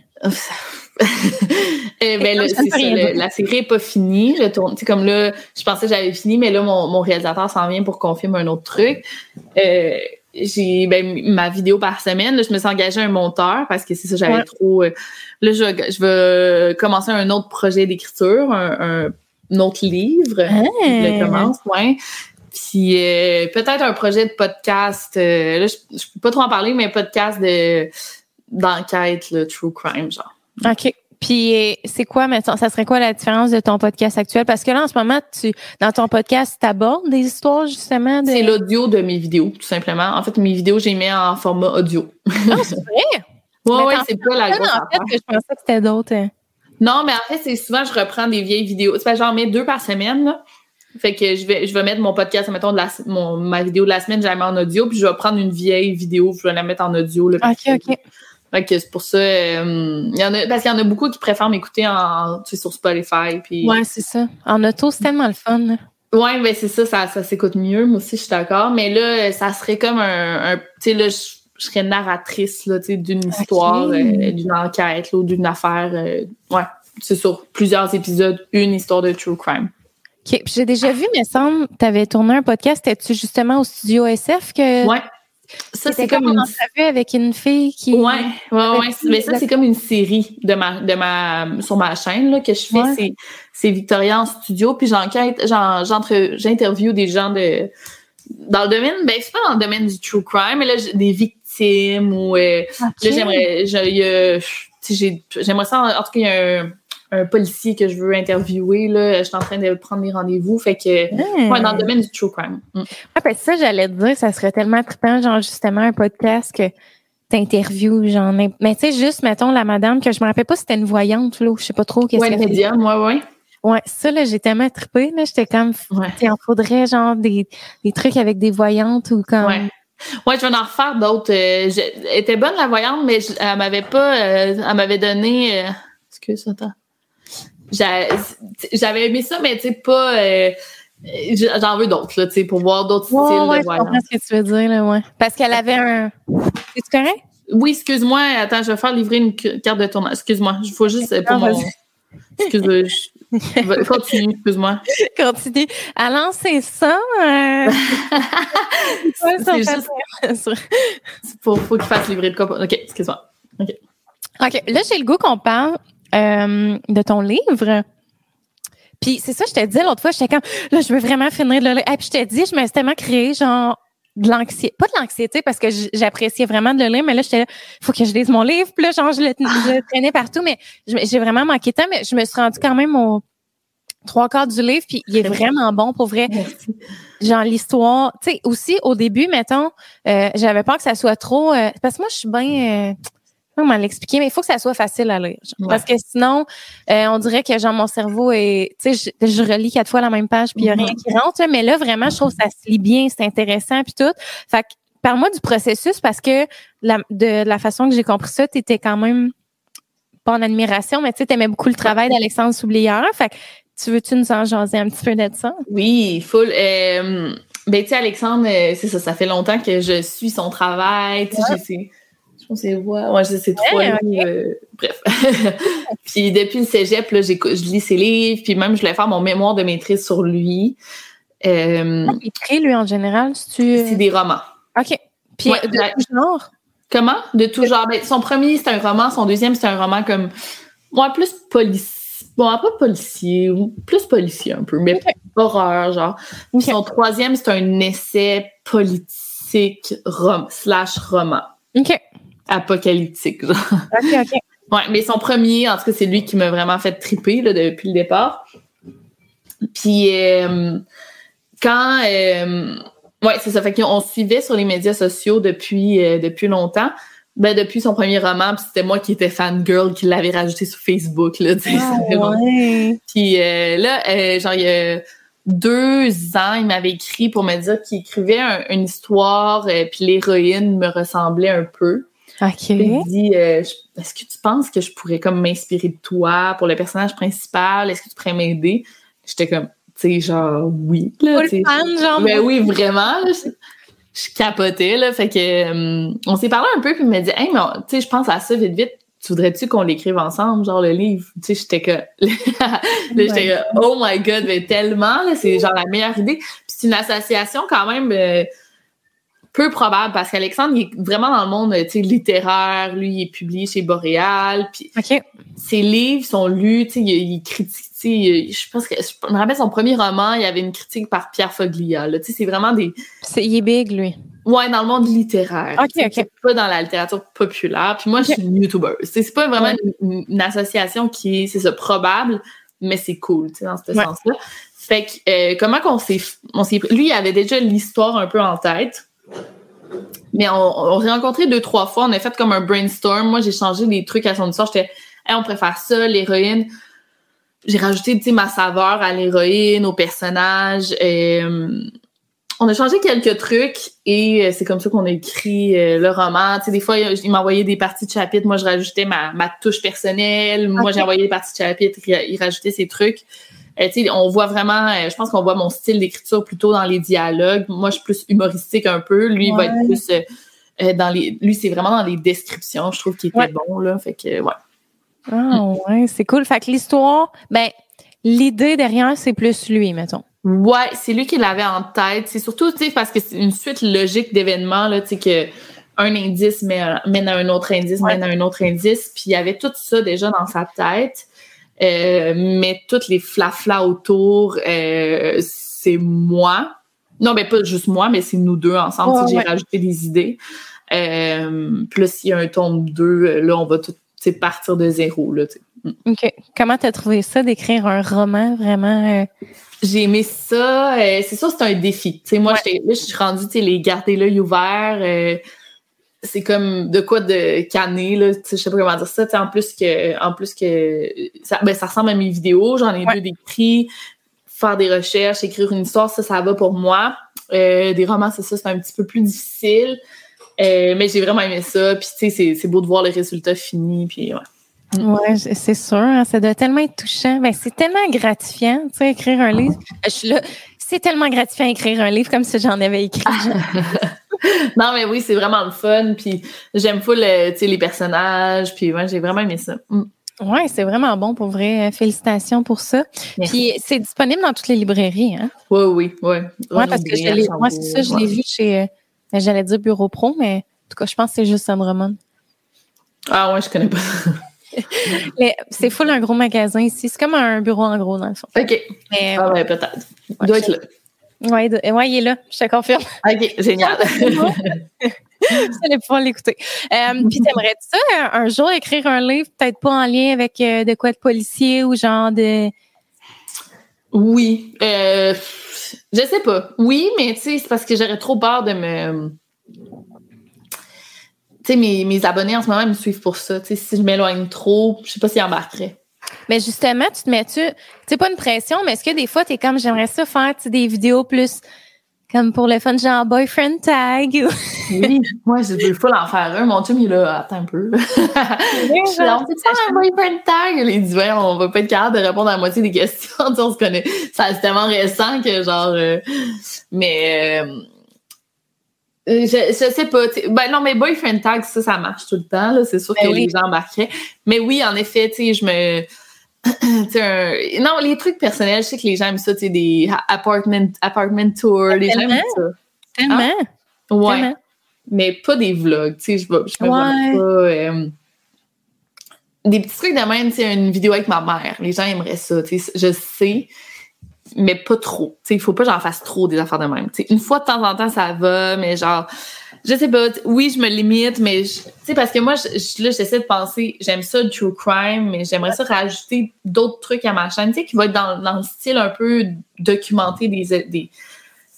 Eh ben, Ça le- dire. la série est pas finie. Je tourne, tu sais, comme là, je pensais que j'avais fini, mais là, mon, mon réalisateur s'en vient pour qu'on filme un autre truc. Euh, j'ai ben, ma vidéo par semaine. Là, je me suis engagée un monteur parce que c'est ça, j'avais Ouais. trop. euh, là, je, je vais commencer un autre projet d'écriture, un, un autre livre. Je le Ah. commence, ouais. Puis euh, peut-être un projet de podcast. euh, là, je, je peux pas trop en parler, mais podcast de d'enquête, le true crime, genre. OK. Puis c'est quoi, mettons, ça serait quoi la différence de ton podcast actuel? Parce que là, en ce moment, tu dans ton podcast, tu abordes des histoires justement de. C'est l'audio de mes vidéos, tout simplement. En fait, mes vidéos, j'ai mis en format audio. Ah, c'est vrai? Ouais, Mais ouais, c'est pas la grosse en fait, que je pensais que c'était d'autres. euh. Non, mais en fait, c'est souvent, je reprends des vieilles vidéos. C'est j'en mets deux par semaine, là. Fait que je vais, je vais mettre mon podcast, mettons, de la, mon, ma vidéo de la semaine, je la mets en audio, puis je vais prendre une vieille vidéo, je vais la mettre en audio, là. OK, OK. Fait que c'est pour ça, euh, y en a, parce qu'il y en a beaucoup qui préfèrent m'écouter en, sur Spotify, puis. Ouais, c'est ça. En auto, c'est tellement le fun. là. Ouais, ben c'est ça, ça, ça s'écoute mieux. Moi aussi, je suis d'accord. Mais là, ça serait comme un, un tu sais, là, je, je serais narratrice, là, tu sais, d'une histoire, euh, d'une enquête, là, ou d'une affaire. euh, ouais, c'est sur plusieurs épisodes, une histoire de true crime. OK. Puis j'ai déjà vu, mais semble, tu avais tourné un podcast. Étais-tu justement au studio SF que. Ouais. Ça, c'est comme une. entrevue avec une fille qui. Ouais, ouais, ouais. Mais ça, c'est comme une série de ma, de ma, sur ma chaîne, là, que je fais. Ouais. C'est, Victoria en studio, puis j'enquête, j'interview des gens de, dans le domaine, ben, c'est pas dans le domaine du true crime, mais là, des victimes ou, euh. Là, j'aimerais, j'aimerais ça. En, en tout cas, il y a un, un policier que je veux interviewer. Là, je suis en train de prendre des rendez-vous. Fait que, Ah. ouais, dans le domaine du true crime. Mm. Ah, ben ça, j'allais te dire, ça serait tellement trippant, genre justement un podcast que t'interviews, genre. Mais tu sais, juste, mettons, la madame, que je me rappelle pas si c'était une voyante, là, je sais pas trop qu'est-ce Ouais, qu'elle fait. médium, ouais, ouais. Ouais, ça, là, j'ai tellement trippé, là, j'étais comme, Ouais. il en faudrait, genre, des, des trucs avec des voyantes ou comme. Ouais. Ouais, je vais en refaire d'autres. Euh, était bonne, la voyante, mais je- elle m'avait pas. euh, elle m'avait donné. Euh, excuse, attends. J'a- J'avais aimé ça, mais tu sais, pas. euh, J'en veux d'autres, là, tu sais, pour voir d'autres styles ouais, de je comprends ce que tu veux dire, là, ouais. Parce qu'elle avait un. C'est correct? Oui, excuse-moi. Attends, je vais faire livrer une carte de tournage. Excuse-moi. Il faut juste euh, pour mon. vas-y. Excuse-moi. Continue, excuse-moi. Continue. Alors, c'est ça. Euh... c'est juste... faut, faut qu'il fasse livrer de quoi. OK, excuse-moi. OK. OK. Là, j'ai le goût qu'on parle euh, de ton livre. Puis c'est ça, je te disais l'autre fois, j'étais comme, là, je veux vraiment finir de le lire. Et puis je t'ai dit, je me suis tellement créé, genre, de l'anxiété, pas de l'anxiété parce que j'appréciais vraiment de le lire, mais là, j'étais là, faut que je lise mon livre. Puis là, genre, je le, traînais partout, mais j'ai vraiment manqué de temps, mais je me suis rendue quand même au trois quarts du livre, puis il est vraiment bon pour vrai. Genre l'histoire, tu sais, aussi au début, mettons, euh, j'avais peur que ça soit trop, euh, parce que moi, je suis bien, euh, comment l'expliquer, mais il faut que ça soit facile à lire. Parce que sinon, euh, on dirait que genre mon cerveau est, tu sais, je, relis quatre fois la même page puis il n'y a rien qui rentre. mais là, vraiment, je trouve que ça se lit bien, c'est intéressant puis tout. Fait que parle-moi du processus parce que la, de la façon que j'ai compris ça, tu étais quand même pas en admiration, mais tu sais, aimais beaucoup le travail d'Alexandre Soublière. Fait que tu veux-tu nous en jaser un petit peu de ça? Oui, full. Euh, ben, tu sais, Alexandre, euh, c'est ça, ça fait longtemps que je suis son travail. Tu sais, je pense que ouais, ouais c'est trois euh, bref. puis depuis le cégep, là, je lis ses livres, puis même je voulais faire mon mémoire de maîtrise sur lui. Euh, il écrit, lui, en général? C'est des romans. OK. Puis de tout genre? Comment? De tout genre. Ben, son premier, c'est un roman. Son deuxième, c'est un roman comme... Moi, plus policier. Bon, pas policier, plus policier un peu, mais horreur, genre. Son troisième, c'est un essai politique rom slash roman. OK apocalyptique. Genre. OK, OK. Ouais, mais son premier, en tout cas, c'est lui qui m'a vraiment fait triper là, depuis le départ. Puis euh, quand euh, ouais, c'est ça. Fait qu'on suivait sur les médias sociaux depuis euh, depuis longtemps. Ben, depuis son premier roman, puis c'était moi qui étais fangirl qui l'avait rajouté sur Facebook. Là, ah, ouais. Puis là, genre, il y a deux ans, il m'avait écrit pour me dire qu'il écrivait une histoire, puis l'héroïne me ressemblait un peu. OK. Il dit euh, Est-ce que tu penses que je pourrais comme m'inspirer de toi pour le personnage principal? Est-ce que tu pourrais m'aider? J'étais comme, tu sais, genre, oui. Là, fan, genre. Mais oui, vraiment. je, capotais, là. Fait que, euh, on s'est parlé un peu, puis il m'a dit Hey, mais tu sais, je pense à ça vite, vite. Tu voudrais-tu qu'on l'écrive ensemble, genre le livre? Tu sais, j'étais que. là, j'étais que, oh my god, mais tellement, là, c'est genre la meilleure idée. Puis c'est une association quand même. Euh, peu probable parce qu'Alexandre, est vraiment dans le monde littéraire. Lui, il est publié chez Boréal. Puis ses livres sont lus, il, il critique. Je pense que je me rappelle son premier roman, il y avait une critique par Pierre Foglia. C'est vraiment des. C'est, il est big, lui. Ouais, dans le monde littéraire. OK, OK. Pas dans la littérature populaire. Puis moi, je suis une YouTuber. C'est, pas vraiment une, association qui est, c'est ça, probable, mais c'est cool, tu sais, dans ce sens-là. Fait que, euh, comment qu'on s'est, on s'est, lui, il avait déjà l'histoire un peu en tête. Mais on, s'est rencontrés deux, trois fois. On a fait comme un brainstorm. Moi, j'ai changé des trucs à son histoire. J'étais, hey, on préfère ça, l'héroïne. J'ai rajouté, tu sais, ma saveur à l'héroïne, au personnage. Euh, on a changé quelques trucs et euh, c'est comme ça qu'on a écrit euh, le roman. Tu sais, des fois, il m'envoyait des parties de chapitre. Moi, je rajoutais ma, touche personnelle. Moi, j'ai envoyé des parties de chapitre. Il, rajoutait ses trucs. Euh, on voit vraiment, euh, je pense qu'on voit mon style d'écriture plutôt dans les dialogues. Moi, je suis plus humoristique un peu. Lui, il va être plus euh, dans les. Lui, c'est vraiment dans les descriptions. Je trouve qu'il était bon, là. Fait que, ouais. Ah, ouais, c'est cool. Fait que l'histoire, ben, l'idée derrière, c'est plus lui, mettons. Ouais, c'est lui qui l'avait en tête. C'est surtout, tu sais, parce que c'est une suite logique d'événements, là, tu sais, que un indice mène à un autre indice, mène à un autre indice. Puis il y avait tout ça déjà dans sa tête. Euh, mais toutes les flaflas autour, euh, c'est moi. Non, mais pas juste moi, mais c'est nous deux ensemble. J'ai rajouté des idées. Euh, plus s'il y a un tome 2, là, on va tout partir de zéro. Là, mm. OK. Comment t'as trouvé ça d'écrire un roman vraiment? J'ai aimé ça. c'est ça, c'est un défi. sais moi, là, je suis rendue, les garder l'œil ouvert c'est comme de quoi de canner là, je sais pas comment dire ça, en plus que en plus que ça, ben, ça ressemble à mes vidéos, j'en ai deux d'écrit, faire des recherches, écrire une histoire, ça ça va pour moi. Euh, des romans, c'est ça, c'est un petit peu plus difficile. Euh, mais j'ai vraiment aimé ça, puis tu sais c'est beau de voir le résultat fini puis ouais. Ouais, c'est sûr, hein, ça doit tellement être touchant. Ben, c'est tellement gratifiant, tu sais, écrire un livre. Je suis là, c'est tellement gratifiant d'écrire un livre comme si j'en avais écrit. non, mais oui, c'est vraiment le fun. Puis j'aime full euh, les personnages. Puis moi, j'ai vraiment aimé ça. Mm. Oui, c'est vraiment bon pour vrai. Félicitations pour ça. Puis c'est disponible dans toutes les librairies, hein? Oui, oui, oui. Oui, parce que je moi, c'est ça, je l'ai vu chez, euh, j'allais dire Bureau Pro, mais en tout cas, je pense que c'est juste Sandromon. Ah ouais, je connais pas. c'est full un gros magasin ici. C'est comme un bureau en gros, dans le fond. OK. ah ouais, peut-être. Il doit être là. Oui, ouais, il est là, je te confirme. OK, génial. Vous allez pouvoir l'écouter. Euh, puis t'aimerais-tu ça, un jour, écrire un livre, peut-être pas en lien avec euh, de quoi de policier ou genre de... Oui. Euh, je sais pas. Oui, mais tu sais, c'est parce que j'aurais trop peur de me... Tu sais, mes, mes, abonnés en ce moment me suivent pour ça. Tu sais, si je m'éloigne trop, je sais pas s'ils embarqueraient. Mais justement, tu te mets-tu, c'est pas une pression, mais est-ce que des fois, tu es comme, j'aimerais ça faire des vidéos plus comme pour le fun, genre boyfriend tag. oui, moi, j'ai veux full en faire un. Mon chum, il est là, attends un peu. je suis là, on peut faire un boyfriend tag? Il dit, ouais, on va pas être capable de répondre à la moitié des questions. on se connaît. C'est tellement récent que genre, euh, mais, euh, je, je sais pas. Ben non, mais boyfriend tag, ça, ça marche tout le temps. C'est sûr ben que les gens embarqueraient. Mais oui, en effet, tu sais, je me non, les trucs personnels, je sais que les gens aiment ça, tu sais, des apartment, apartment tours, les gens aiment ça. Tellement. Ah, ouais. Mais pas des vlogs, tu sais, je, je me pas. Euh, des petits trucs de même, tu sais, une vidéo avec ma mère. Les gens aimeraient ça, tu sais, je sais, mais pas trop. Tu sais, il faut pas que j'en fasse trop des affaires de même. Tu sais, une fois de temps en temps, ça va, mais genre, je sais pas, oui, je me limite, mais tu sais, parce que moi, là, j'essaie de penser, j'aime ça true crime, mais j'aimerais ça rajouter d'autres trucs à ma chaîne, tu sais, qui va être dans, dans le style un peu documenter des, des,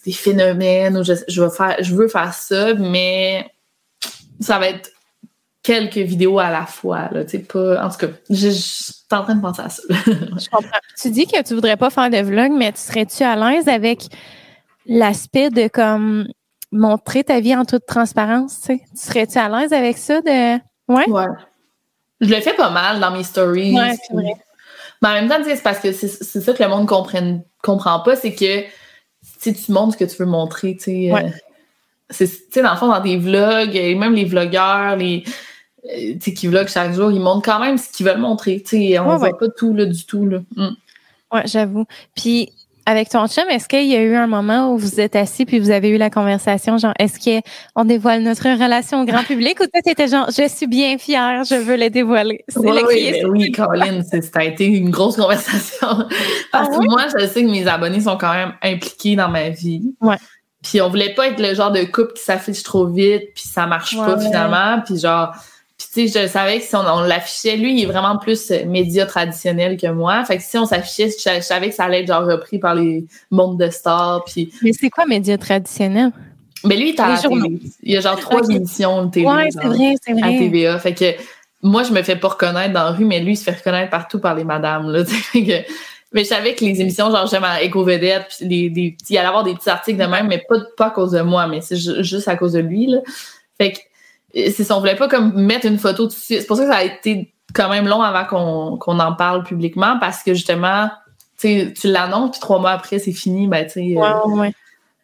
des phénomènes, je, je, veux faire, je veux faire ça, mais ça va être quelques vidéos à la fois, là, tu sais, pas, en tout cas, je, suis en train de penser à ça. je comprends. Tu dis que tu voudrais pas faire de vlog, mais tu serais-tu à l'aise avec l'aspect de comme montrer ta vie en toute transparence, tu. Serais-tu à l'aise avec ça de. Ouais? Ouais. Je le fais pas mal dans mes stories. Ouais, c'est vrai. Mais en même temps, c'est parce que c'est ça que le monde comprenne, comprend pas, c'est que tu montres ce que tu veux montrer, tu sais. Ouais. Euh, dans le fond, dans des vlogs, et même les vlogueurs, les euh, tu sais, qui vloguent chaque jour, ils montrent quand même ce qu'ils veulent montrer. On voit pas tout là, du tout. Là. Mm. Ouais, j'avoue. Puis avec ton chum, est-ce qu'il y a eu un moment où vous êtes assis puis vous avez eu la conversation, genre, est-ce qu'on dévoile notre relation au grand public ou toi, t'étais genre, je suis bien fière, je veux le dévoiler? Oui, oui, ben oui, Colin, ça a été une grosse conversation. Parce ah que moi, je sais que mes abonnés sont quand même impliqués dans ma vie. Ouais. Puis on voulait pas être le genre de couple qui s'affiche trop vite, puis ça marche pas finalement. Puis genre, puis tu sais, je savais que si on, l'affichait, lui, il est vraiment plus euh, média traditionnel que moi. Fait que si on s'affichait, je, savais que ça allait être genre repris par les mondes de stars. Puis... Mais c'est quoi média traditionnel? Mais lui, il est à la télé. Il y a genre trois émissions de télé. Ouais, c'est vrai, c'est vrai. À TVA. Fait que moi, je me fais pas reconnaître dans la rue, mais lui, il se fait reconnaître partout par les madames. Là, mais je savais que les émissions, genre j'aime à Éco-Vedette, puis il y allait avoir des petits articles de même, mais pas, pas à cause de moi, mais c'est juste à cause de lui. Là. Fait que c'est ça, on voulait pas comme mettre une photo dessus. C'est pour ça que ça a été quand même long avant qu'on en parle publiquement parce que justement, tu l'annonces puis trois mois après c'est fini, ben tu sais. Ouais, ouais.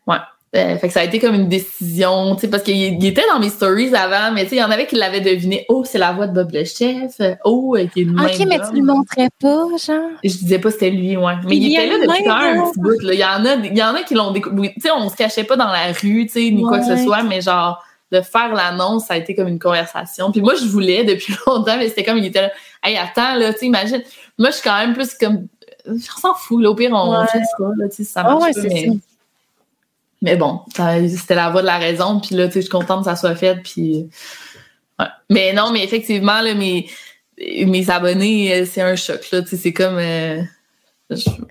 Ouais. Euh, fait que ça a été comme une décision, tu sais, parce qu'il était dans mes stories avant, mais tu sais, il y en avait qui l'avaient deviné. Oh, c'est la voix de Bob le chef. Oh, qui est Ok, mais tu le montrais pas, genre? Je disais pas c'était lui, ouais. Mais il, était là depuis un petit bout, là. Il y en a, il y en a qui l'ont découvert. Tu sais, on se cachait pas dans la rue, tu sais, ni quoi que ce soit, mais genre, de faire l'annonce, ça a été comme une conversation. Puis moi, je voulais depuis longtemps, mais c'était comme il était là. Hey, attends, là, tu sais, imagine. Moi, je suis quand même plus comme. Je s'en fous, là. Au pire, on ouais. là, tu sais, ça marche ouais, pas, mais... mais bon, c'était la voie de la raison. Puis là, tu sais, je suis contente que ça soit fait. Puis. Ouais. Mais non, mais effectivement, là, mes, mes abonnés, euh, c'est un choc, là. Tu sais, c'est comme. Euh,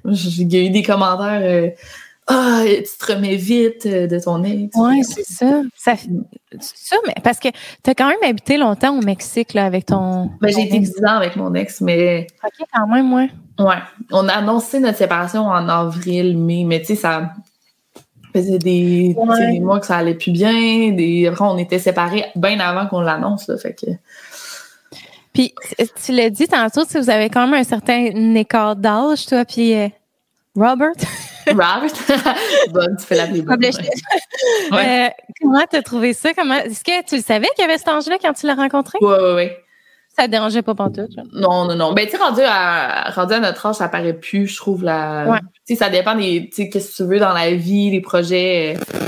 j'ai eu des commentaires. Euh, ah, tu te remets vite euh, de ton ex. Oui, c'est ça. ça. ça mais parce que tu as quand même habité longtemps au Mexique là, avec ton. Ben, j'ai été 10 ans avec mon ex, mais. OK, quand même, ouais. Ouais. On a annoncé notre séparation en avril, mai, mais tu sais, ça faisait des, des, mois que ça allait plus bien. Des... Après, on était séparés bien avant qu'on l'annonce, là. Fait que. Puis, tu l'as dit tantôt, si vous avez quand même un certain écart d'âge, toi, puis euh, Robert? Robert? Bonne, tu fais la plus bonne. Ouais. Euh, comment t'as trouvé ça? Comment, est-ce que tu le savais qu'il y avait cet ange-là quand tu l'as rencontré? Oui, oui, oui. ça te dérangeait pas pantoute. Non, non, non. Ben, tu sais, rendu à, rendu à notre âge, ça paraît plus, je trouve, la... Ouais. Tu sais, ça dépend des... Tu sais, qu'est-ce que tu veux dans la vie, les projets... euh,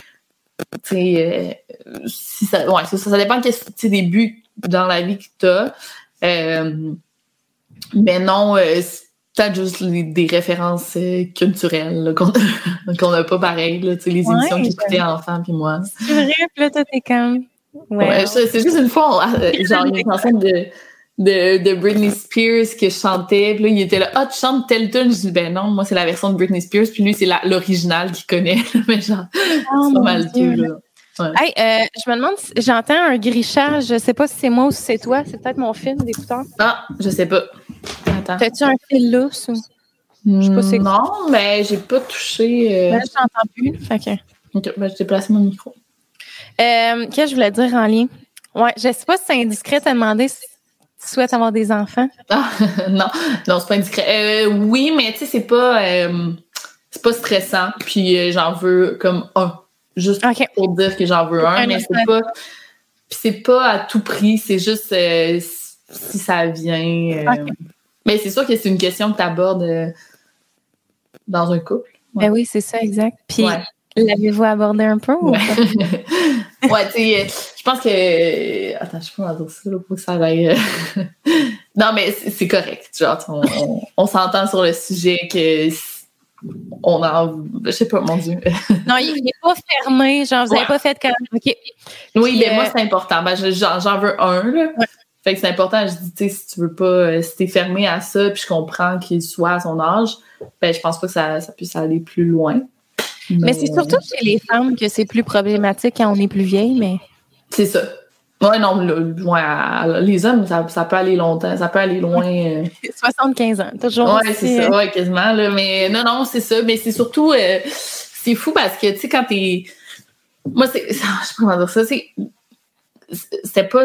Tu sais, euh, si ça... Ouais, ça, ça dépend qu'est-ce tu des buts dans la vie que t'as. Euh, mais non, euh, peut-être juste les- des références euh, culturelles qu'on n'a pas pareil, là, tu sais, les Ouais, émissions ben- qu'écoutait enfant puis moi. C'est vrai, puis là, toi, t'es comme. Ouais. Ouais, c'est juste une fois, on- euh, genre, il y a une chanson de, de, de Britney Spears que je chantais, puis là, il était là, ah, tu chantes telle tune? Je dis, ben non, moi, c'est la version de Britney Spears, puis lui, c'est l'original qu'il connaît, mais genre, Oh, c'est pas mal Dieu. tout, là. Hey, euh, je me demande, si- j'entends un grichage. Je sais pas si c'est moi ou si c'est toi. C'est peut-être mon fil d'écouteur. Ah, je sais pas. Attends. T'as-tu un fil lousse ou? sais pas c'est- Non, mais j'ai pas touché. euh, Ben, je t'entends plus. Fait que. Ok, ben, je déplace mon micro. Euh, Qu'est-ce que je voulais dire en lien? Ouais, je sais pas si c'est indiscret de te demander si tu souhaites avoir des enfants. Ah, non, non, c'est pas indiscret. Euh, oui, mais tu sais, c'est pas, c'est pas stressant. Puis j'en veux comme un, juste pour dire que j'en veux un, Un mais c'est pas, puis c'est pas à tout prix. C'est juste si ça vient. Mais c'est sûr que c'est une question que tu abordes dans un couple. Ben oui, c'est ça, exact. Puis, Ouais. l'avez-vous abordé un peu? ou Ouais, ouais tu sais, euh, je pense que. Attends, je peux pas dire ça là, pour que ça aille. euh, non, mais c'est correct. Genre, on, on, on s'entend sur le sujet que. On en. Je sais pas, mon Dieu. Non, il n'est pas fermé. Genre, vous n'avez Ouais. pas fait comme. OK. Oui, Puis, mais euh, moi, c'est important. Ben, je- j'en j'en veux un, là. Ouais. Fait que c'est important. Je dis, tu sais, si tu veux pas. euh, Si t'es fermé à ça, puis je comprends qu'il soit à son âge, ben, je pense pas que ça, ça puisse aller plus loin. Mais c'est surtout chez les femmes que c'est plus problématique quand on est plus vieille, mais. C'est ça. Ouais, non, le- ouais, à- les hommes, ça, ça peut aller longtemps, ça peut aller loin. euh. 75 ans, toujours Ouais, c'est ça, euh, ouais, quasiment, là. Mais non, non, c'est ça. Mais c'est surtout, euh, c'est fou parce que, tu sais, quand t'es. Moi, c'est. Je sais pas comment dire ça, c'est. C'était pas.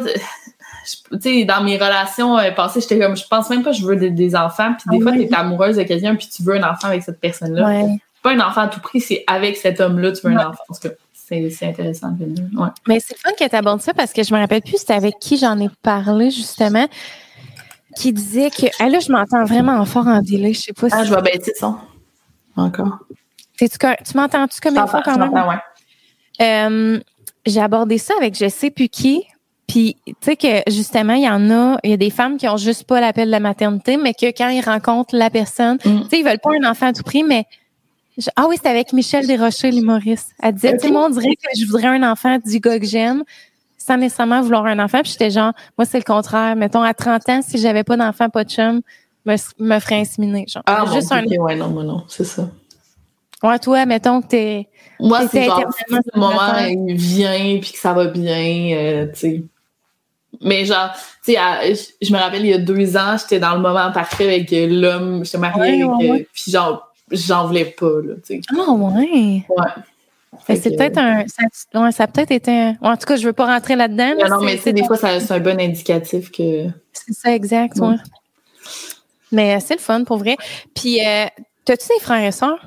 Tu sais, dans mes relations euh, passées, j'étais comme, je pense même pas que je veux des, des enfants. Puis des Ah fois, ouais? t'es amoureuse de quelqu'un, puis tu veux un enfant avec cette personne-là. ouais. Pas un enfant à tout prix, c'est avec cet homme-là, tu veux Ouais. un enfant. En tout cas, c'est c'est intéressant de venir. Ouais. Mais c'est le fun que tu abordes ça parce que je me rappelle plus c'était avec qui j'en ai parlé justement qui disait que ah là je m'entends vraiment fort en délai, je sais pas Ah, si je vais baisser le son. Encore. Cor- tu m'entends-tu comme il faut quand même? ouais. Euh, j'ai abordé ça avec je sais plus qui. Puis, tu sais que justement, il y en a, il y a des femmes qui ont juste pas l'appel de la maternité, mais que quand ils rencontrent la personne, Mm. tu sais, ils veulent pas un enfant à tout prix, mais je- ah oui, c'était avec Michel Desrochers, l'humoriste. Elle disait, Ok. moi, on dirait que je voudrais un enfant du gars que j'aime, sans nécessairement vouloir un enfant. Puis j'étais genre, moi, c'est le contraire. Mettons, à 30 ans, si j'avais pas d'enfant, pas de chum, me, me ferais inséminer. Genre, Ah, juste un. Dieu, ouais, non, moi, non, c'est ça. Ouais, toi, mettons que t'es. Moi, c'est genre, si le moment il vient puis que ça va bien, euh, tu sais. Mais genre, tu sais, je me rappelle, il y a deux ans, j'étais dans le moment parfait avec l'homme, j'étais mariée Ouais, ouais, euh, ouais. puis genre, j'en voulais pas, là, tu sais. Ah, ouais. Ouais. Que c'est que- peut-être un. Ça, ouais, ça a peut-être été un. ouais, en tout cas, je veux pas rentrer là-dedans. là, Non, mais tu sais, des fois, c'est un bon indicatif que. C'est ça, exact, Ouais. ouais. Mais euh, c'est le fun, pour vrai. Puis, euh, t'as-tu des frères et sœurs?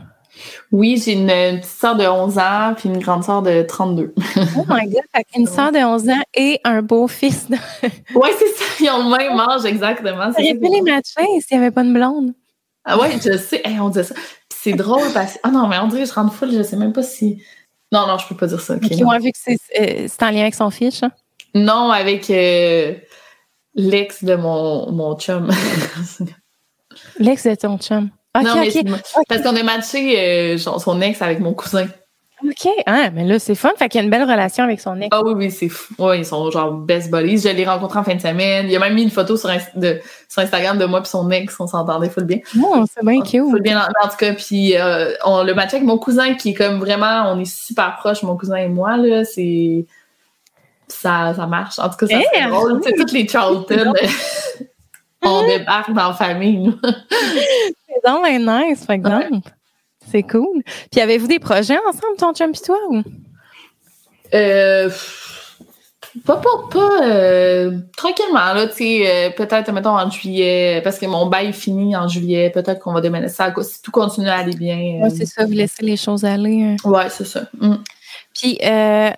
Oui, j'ai une, une petite sœur de 11 ans puis une grande sœur de 32. Oh my God! Qu'une sœur de 11 ans et un beau-fils. De... ouais, c'est ça, ils ont le même âge exactement. J'aurais pu les matcher s'il n'y avait pas de blonde. Ah ouais, je sais. Hey, on dit ça. C'est drôle parce que. Ah non, mais on dirait que je rentre full, je sais même pas si. Non, non, je peux pas dire ça. ok, Qui non. ont vu que c'est euh, en lien avec son fils. hein? Non, avec euh, l'ex de mon, mon chum. L'ex de ton chum. Non, mais c'est- parce qu'on a matché euh, son ex avec mon cousin. OK. Ah, mais là, c'est fun. Fait qu'il y a une belle relation avec son ex. Ah oui, oui, c'est fou. Ouais, ils sont genre best buddies. Je l'ai rencontré en fin de semaine. Il a même mis une photo sur, Inst- de, sur Instagram de moi et son ex. On s'entendait full bien. Oh, c'est bien cute. Full bien en, en tout cas. Puis euh, on le matché avec mon cousin qui est comme vraiment, on est super proches, mon cousin et moi. là C'est. Ça, ça marche. En tout cas, ça Eh, c'est drôle. Sais, toutes les Charlton, on débarque dans la famille. C'est donc bien nice, par exemple. C'est cool. Puis avez-vous des projets ensemble, ton chum et toi? Ou? Euh, pas, pas, pas euh, tranquillement, là, tu sais, euh, peut-être, mettons, en juillet, parce que mon bail finit en juillet, peut-être qu'on va déménager ça, si tout continue à aller bien. Ouais, c'est ça, vous laissez les choses aller. hein. ouais, c'est ça. Mm. Puis, euh,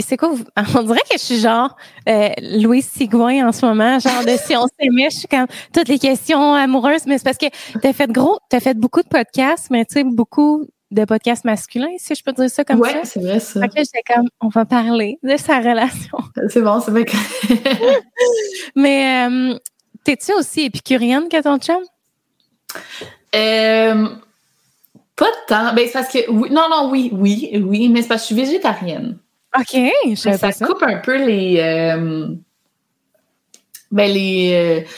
c'est quoi? vous- On dirait que je suis genre euh, Louise Sigouin en ce moment, genre de si on s'aimait, je suis comme toutes les questions amoureuses, mais c'est parce que t'as fait gros, t'as fait beaucoup de podcasts, mais tu sais, beaucoup de podcasts masculins, si je peux dire ça comme ouais, ça. c'est vrai ça. Fait que j'étais comme, on va parler de sa relation. C'est bon, c'est vrai que. Mais euh, t'es-tu aussi épicurienne que ton chum? Euh, pas de temps. Ben, c'est parce que. Oui, non, non, oui, oui, oui, mais c'est parce que je suis végétarienne. OK, je savais Ça, coupe un peu les. euh, ben, les. euh,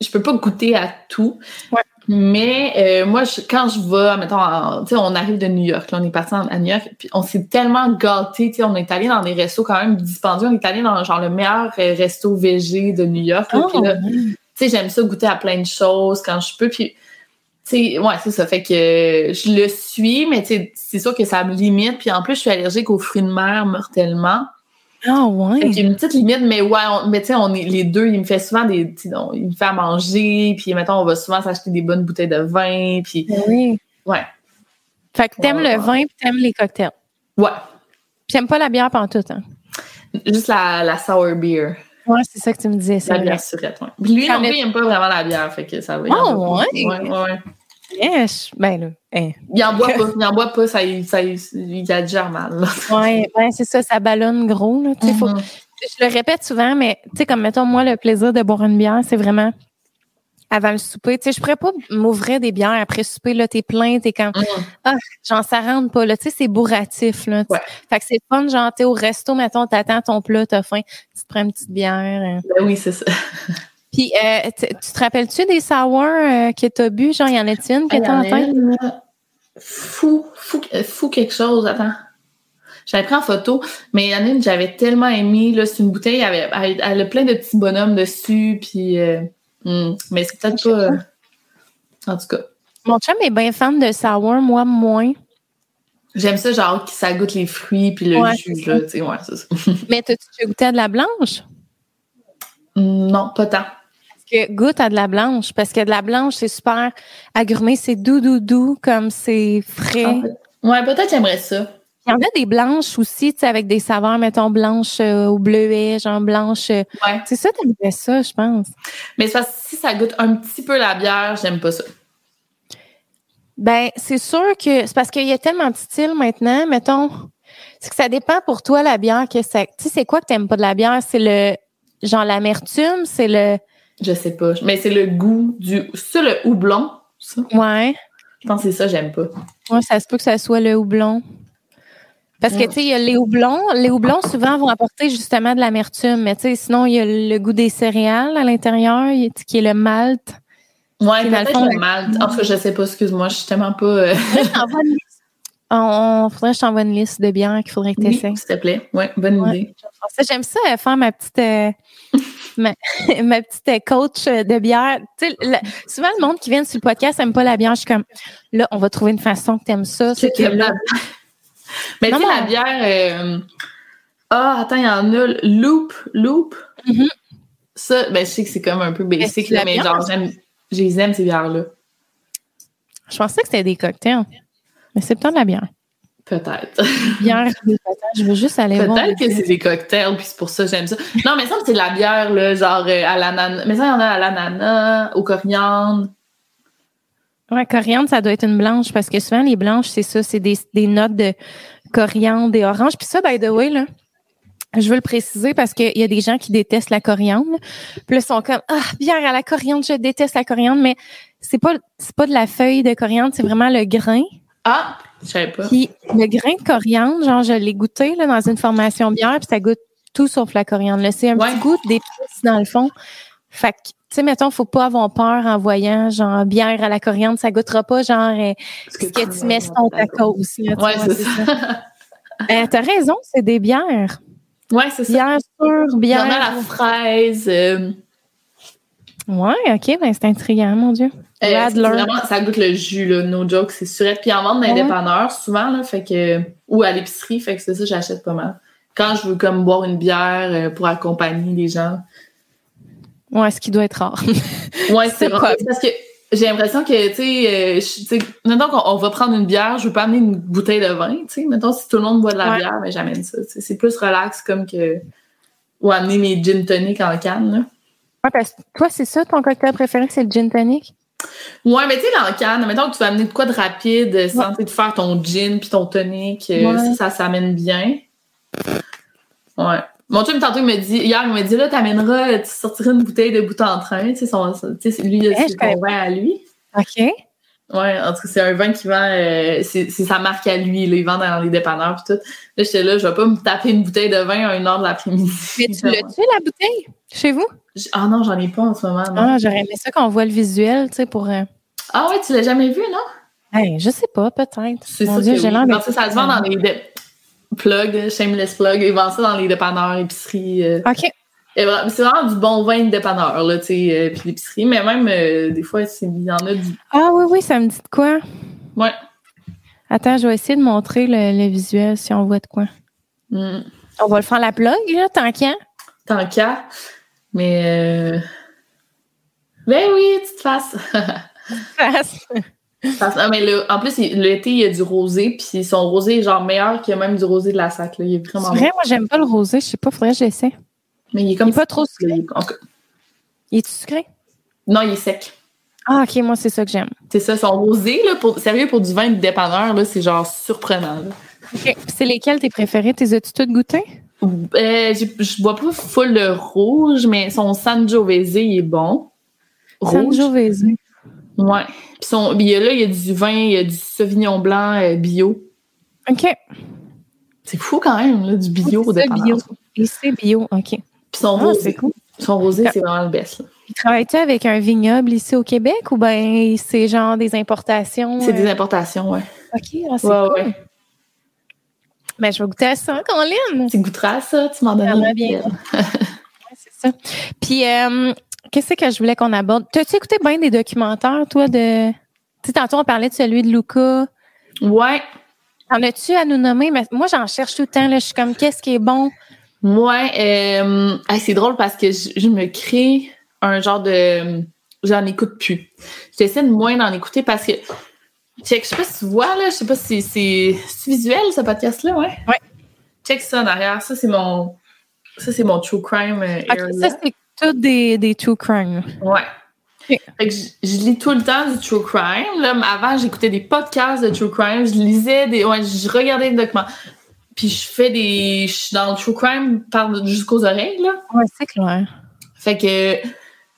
je peux pas goûter à tout. Ouais. Mais euh, moi, je- quand je vais, mettons, tu sais, on arrive de New York, là, on est parti à New York, puis on s'est tellement gâtés, tu sais, on est allé dans des restos quand même dispendieux, on est allé dans genre le meilleur euh, resto végé de New York, Oh, puis là, tu sais, j'aime ça goûter à plein de choses quand je peux. Puis, sais, ouais, c'est ça. Fait que euh, je le suis, mais tu sais, c'est sûr que ça me limite. Puis en plus, je suis allergique aux fruits de mer mortellement. Ah ouais. Fait qu'il y a une petite limite, mais ouais, on- mais tu sais, on est les deux, il me fait souvent des. tu sais, on- Il me fait à manger, puis mettons, on va souvent s'acheter des bonnes bouteilles de vin, puis Oui. ouais. Fait que t'aimes Ouais, le ouais. vin puis t'aimes les cocktails. Ouais. Puis t'aimes pas la bière pantoute, hein? Juste la, la sour beer. Ouais, c'est ça que tu me disais, La vrai. bière surette, ouais. Puis lui, non il aime pas vraiment la bière, fait que ça va. Ah, ouais, je- ben là, hein. Il en boit pas, il en boit pas, ça, ça, y- il a déjà mal. Ouais, ben c'est ça, ça ballonne gros, là. Faut- Mhm. je le répète souvent, mais tu sais, comme mettons, moi, le plaisir de boire une bière, c'est vraiment avant le souper. Tu sais, je pourrais pas m'ouvrir des bières après souper, là, t'es plein, t'es comme, Mhm. ah, genre, ça rentre pas, là. Tu sais, c'est bourratif, là. Ouais. Fait que c'est fun, genre, t'es au resto, mettons, t'attends ton plat, t'as faim, tu te prends une petite bière. hein. Ben oui, c'est ça. Puis, euh, tu te rappelles-tu des sour euh, que t'as bu? Genre, y en a-t-il une que Ah, il y t'as en tête? Fou, fou, fou quelque chose, attends. J'avais pris en photo, mais il y en a une que j'avais tellement aimé, là, c'est une bouteille, elle, avait- elle, elle a plein de petits bonhommes dessus, puis... euh, hmm, mais c'est peut-être pas... en tout cas, Mon chum est bien fan de sour, moi, moins. j'aime ça, genre, que ça goûte les fruits, puis le Ouais, jus, là, tu sais, ouais, c'est ça. Mais t'as-tu goûté à de la blanche? non, pas tant. Que goûte à de la blanche parce que de la blanche c'est super agrumé, c'est doux doux doux comme c'est frais. En fait, Ouais, peut-être j'aimerais ça. Il y en a des blanches aussi, tu sais avec des saveurs mettons blanches euh, au bleuet, genre blanche. euh, Ouais. C'est ça t'aimerais ça, je pense. Mais c'est parce que si ça goûte un petit peu la bière, j'aime pas ça. Ben, c'est sûr que c'est parce qu'il y a tellement de styles maintenant, mettons. C'est que ça dépend pour toi la bière que ça. Tu sais, c'est quoi que t'aimes pas de la bière? C'est le genre l'amertume, c'est le Je sais pas. Mais c'est le goût du... C'est le houblon, ça? Ouais. Je pense que c'est ça, j'aime pas. Ouais, ça se peut que ça soit le houblon. Parce que, Ouais. tu sais, il y a les houblons. Les houblons, souvent, vont apporter justement de l'amertume. Mais, tu sais, sinon, il y a le goût des céréales à l'intérieur, qui est le malt. Ouais, le peut-être fond, le malt. En tout cas, je sais pas, excuse-moi, je suis tellement pas... euh, Faudrait que je t'envoie une liste. On, on- faudrait que je t'envoie une liste de bières qu'il faudrait que tu Oui, essaies. s'il te plaît. Ouais, bonne Ouais. idée. J'aime ça, faire ma petite, euh, ma, ma petite coach de bière. Le- souvent, le monde qui vient sur le podcast n'aime pas la bière. Je suis comme, là, on va trouver une façon que tu aimes ça. C'est que là, la- Mais tu sais, la bière... euh, Ah, attends, il y en a. Loop, Loop. Mhm. Ça, ben, je sais que c'est comme un peu basic, c'est là, mais genre, j'aime... Je les aime, ces bières-là. je pensais que c'était des cocktails. Mais c'est peut-être de la bière. Peut-être. Bière. Je veux juste aller voir. Peut-être que c'est des cocktails, puis c'est pour ça que j'aime ça. Non, mais ça, c'est de la bière, là, genre euh, à l'ananas. Mais ça, il y en a à l'ananas, au coriandre. Ouais, coriandre, ça doit être une blanche parce que souvent, les blanches, c'est ça, c'est des, des notes de coriandre, des oranges. Puis ça, by the way, là, je veux le préciser parce qu'il y a des gens qui détestent la coriandre. Puis là, ils sont comme, ah, bière à la coriandre, je déteste la coriandre, mais c'est pas, c'est pas de la feuille de coriandre, c'est vraiment le grain. Ah, je savais pas. Puis le grain de coriandre, genre, je l'ai goûté, là, dans une formation bière, puis ça goûte tout sauf la coriandre. là. C'est un Ouais. petit goût d'épices dans le fond. Fait que, tu sais, mettons, faut pas avoir peur en voyant, genre, bière à la coriandre, ça goûtera pas, genre, euh, ce que tu mets sur ton tacos. là, tu Ouais, c'est ça. Euh, T'as raison, c'est des bières. Ouais, c'est ça. Bière sûre, Il y bière. en a la fraise. euh, Ouais, ok, ben c'est intriguant, mon Dieu. euh, vraiment, ça goûte le jus, là, no joke, c'est surette. Puis en vente dans les dépanneurs, souvent, là, fait que, ou à l'épicerie, fait que c'est ça, j'achète pas mal. Quand je veux comme boire une bière euh, pour accompagner les gens. Ouais, ce qui doit être rare. Ouais, C'est rare. Parce que j'ai l'impression que, tu sais, euh, mettons qu'on on va prendre une bière, je veux pas amener une bouteille de vin, tu sais. Mettons, si tout le monde boit de la Ouais. bière, mais j'amène ça. C'est plus relax comme que. Ou amener mes gin tonic en canne, là. Ouais, parce que toi, c'est ça, ton cocktail préféré, c'est le gin tonic? Ouais, mais tu sais, en canne, mettons que tu vas amener de quoi de rapide, euh, sans tu sais, de faire ton gin puis ton tonic, euh, Ouais. ça, ça s'amène bien. Ouais. Mon chum, tantôt, il me dit, hier, il m'a dit, là, t'amèneras, tu sortiras une bouteille de bout en train, tu sais, lui, il a je son à lui. OK. Ouais, en tout cas, c'est un vin qui vend, euh, c'est sa marque à lui, là, il vend dans les dépanneurs pis tout. Là, j'étais là, je vais pas me taper une bouteille de vin à une heure de l'après-midi. Mais tu l'as-tu, la bouteille, chez vous? Ah non, j'en ai pas en ce moment, non. Ah, j'aurais aimé ça qu'on voit le visuel, tu sais, pour... euh, Ah ouais, tu l'as jamais vu, non? Hey, je sais pas, peut-être. C'est ça Dieu, que j'ai oui. Non, ça, ça se vend dans les dé- plug, shameless plug, ils vendent ça dans les dépanneurs, épiceries. euh. OK. C'est vraiment du bon vin de dépanneur, là, tu sais, euh, puis l'épicerie, mais même, euh, des fois, il y en a du... Ah oui, oui, ça me dit de quoi? Ouais. Attends, je vais essayer de montrer le, le visuel si on voit de quoi. Mm. On va le faire la plug, là, tant qu'à. Tant qu'à. Mais... Euh... Ben oui, tu te fasses. Parce- ah, mais le- en plus, l'été, il y a du rosé, puis son rosé est genre meilleur que même du rosé de la sac. Là. Il est C'est vraiment vrai, bon. moi, j'aime pas le rosé. Je sais pas, faudrait que j'essaie. Mais il est comme Il est pas trop sucré? il est- en tout cas, Il est sucré? Non, il est sec. Ah, OK, moi, c'est ça que j'aime. C'est ça, son rosé, là, pour, sérieux, pour du vin de dépanneur, là, c'est genre surprenant. là. OK. C'est lesquels tes préférés? T'es as-tu toutes goûté? Euh, je bois pas full de rouge, mais son Sangiovese, il est bon. Rouge? Sangiovese. Ouais. Puis son, il y a, là, il y a du vin, il y a du Sauvignon blanc euh, bio. OK. C'est fou quand même, là, du bio au C'est ça, dépanneur. bio. Et c'est bio. OK. Puis son Ah, rosé, c'est cool. son rosé, c'est vraiment le best. Travailles-tu avec un vignoble ici au Québec ou ben c'est genre des importations? C'est des euh, importations, ouais. OK, ah, c'est Ouais, cool. ouais. Ben, je vais goûter à ça, Colin. Tu goûteras ça, tu m'en une bien. Ouais, c'est ça. Puis, euh, qu'est-ce que je voulais qu'on aborde? T'as-tu écouté bien des documentaires, toi, de. Tu sais, tantôt, on parlait de celui de Luca. Ouais. En as-tu à nous nommer? Mais moi, j'en cherche tout le temps. Là. Je suis comme, qu'est-ce qui est bon? Ouais, euh, ah, c'est drôle parce que je, je me crée un genre de. J'en écoute plus. J'essaie de moins d'en écouter parce que. Check, je sais pas si tu vois, là, je sais pas si c'est visuel, ce podcast-là, ouais? Ouais. Check ça en arrière. Ça, c'est mon. Ça, c'est mon true crime euh, ça, c'est tout des, des true crime. Ouais. Fait que je, je lis tout le temps du true crime. Là, avant, j'écoutais des podcasts de true crime. Je lisais des. Ouais, je regardais des documents. Puis je fais des. Je suis dans le true crime jusqu'aux oreilles, là. Ouais, c'est clair. Fait que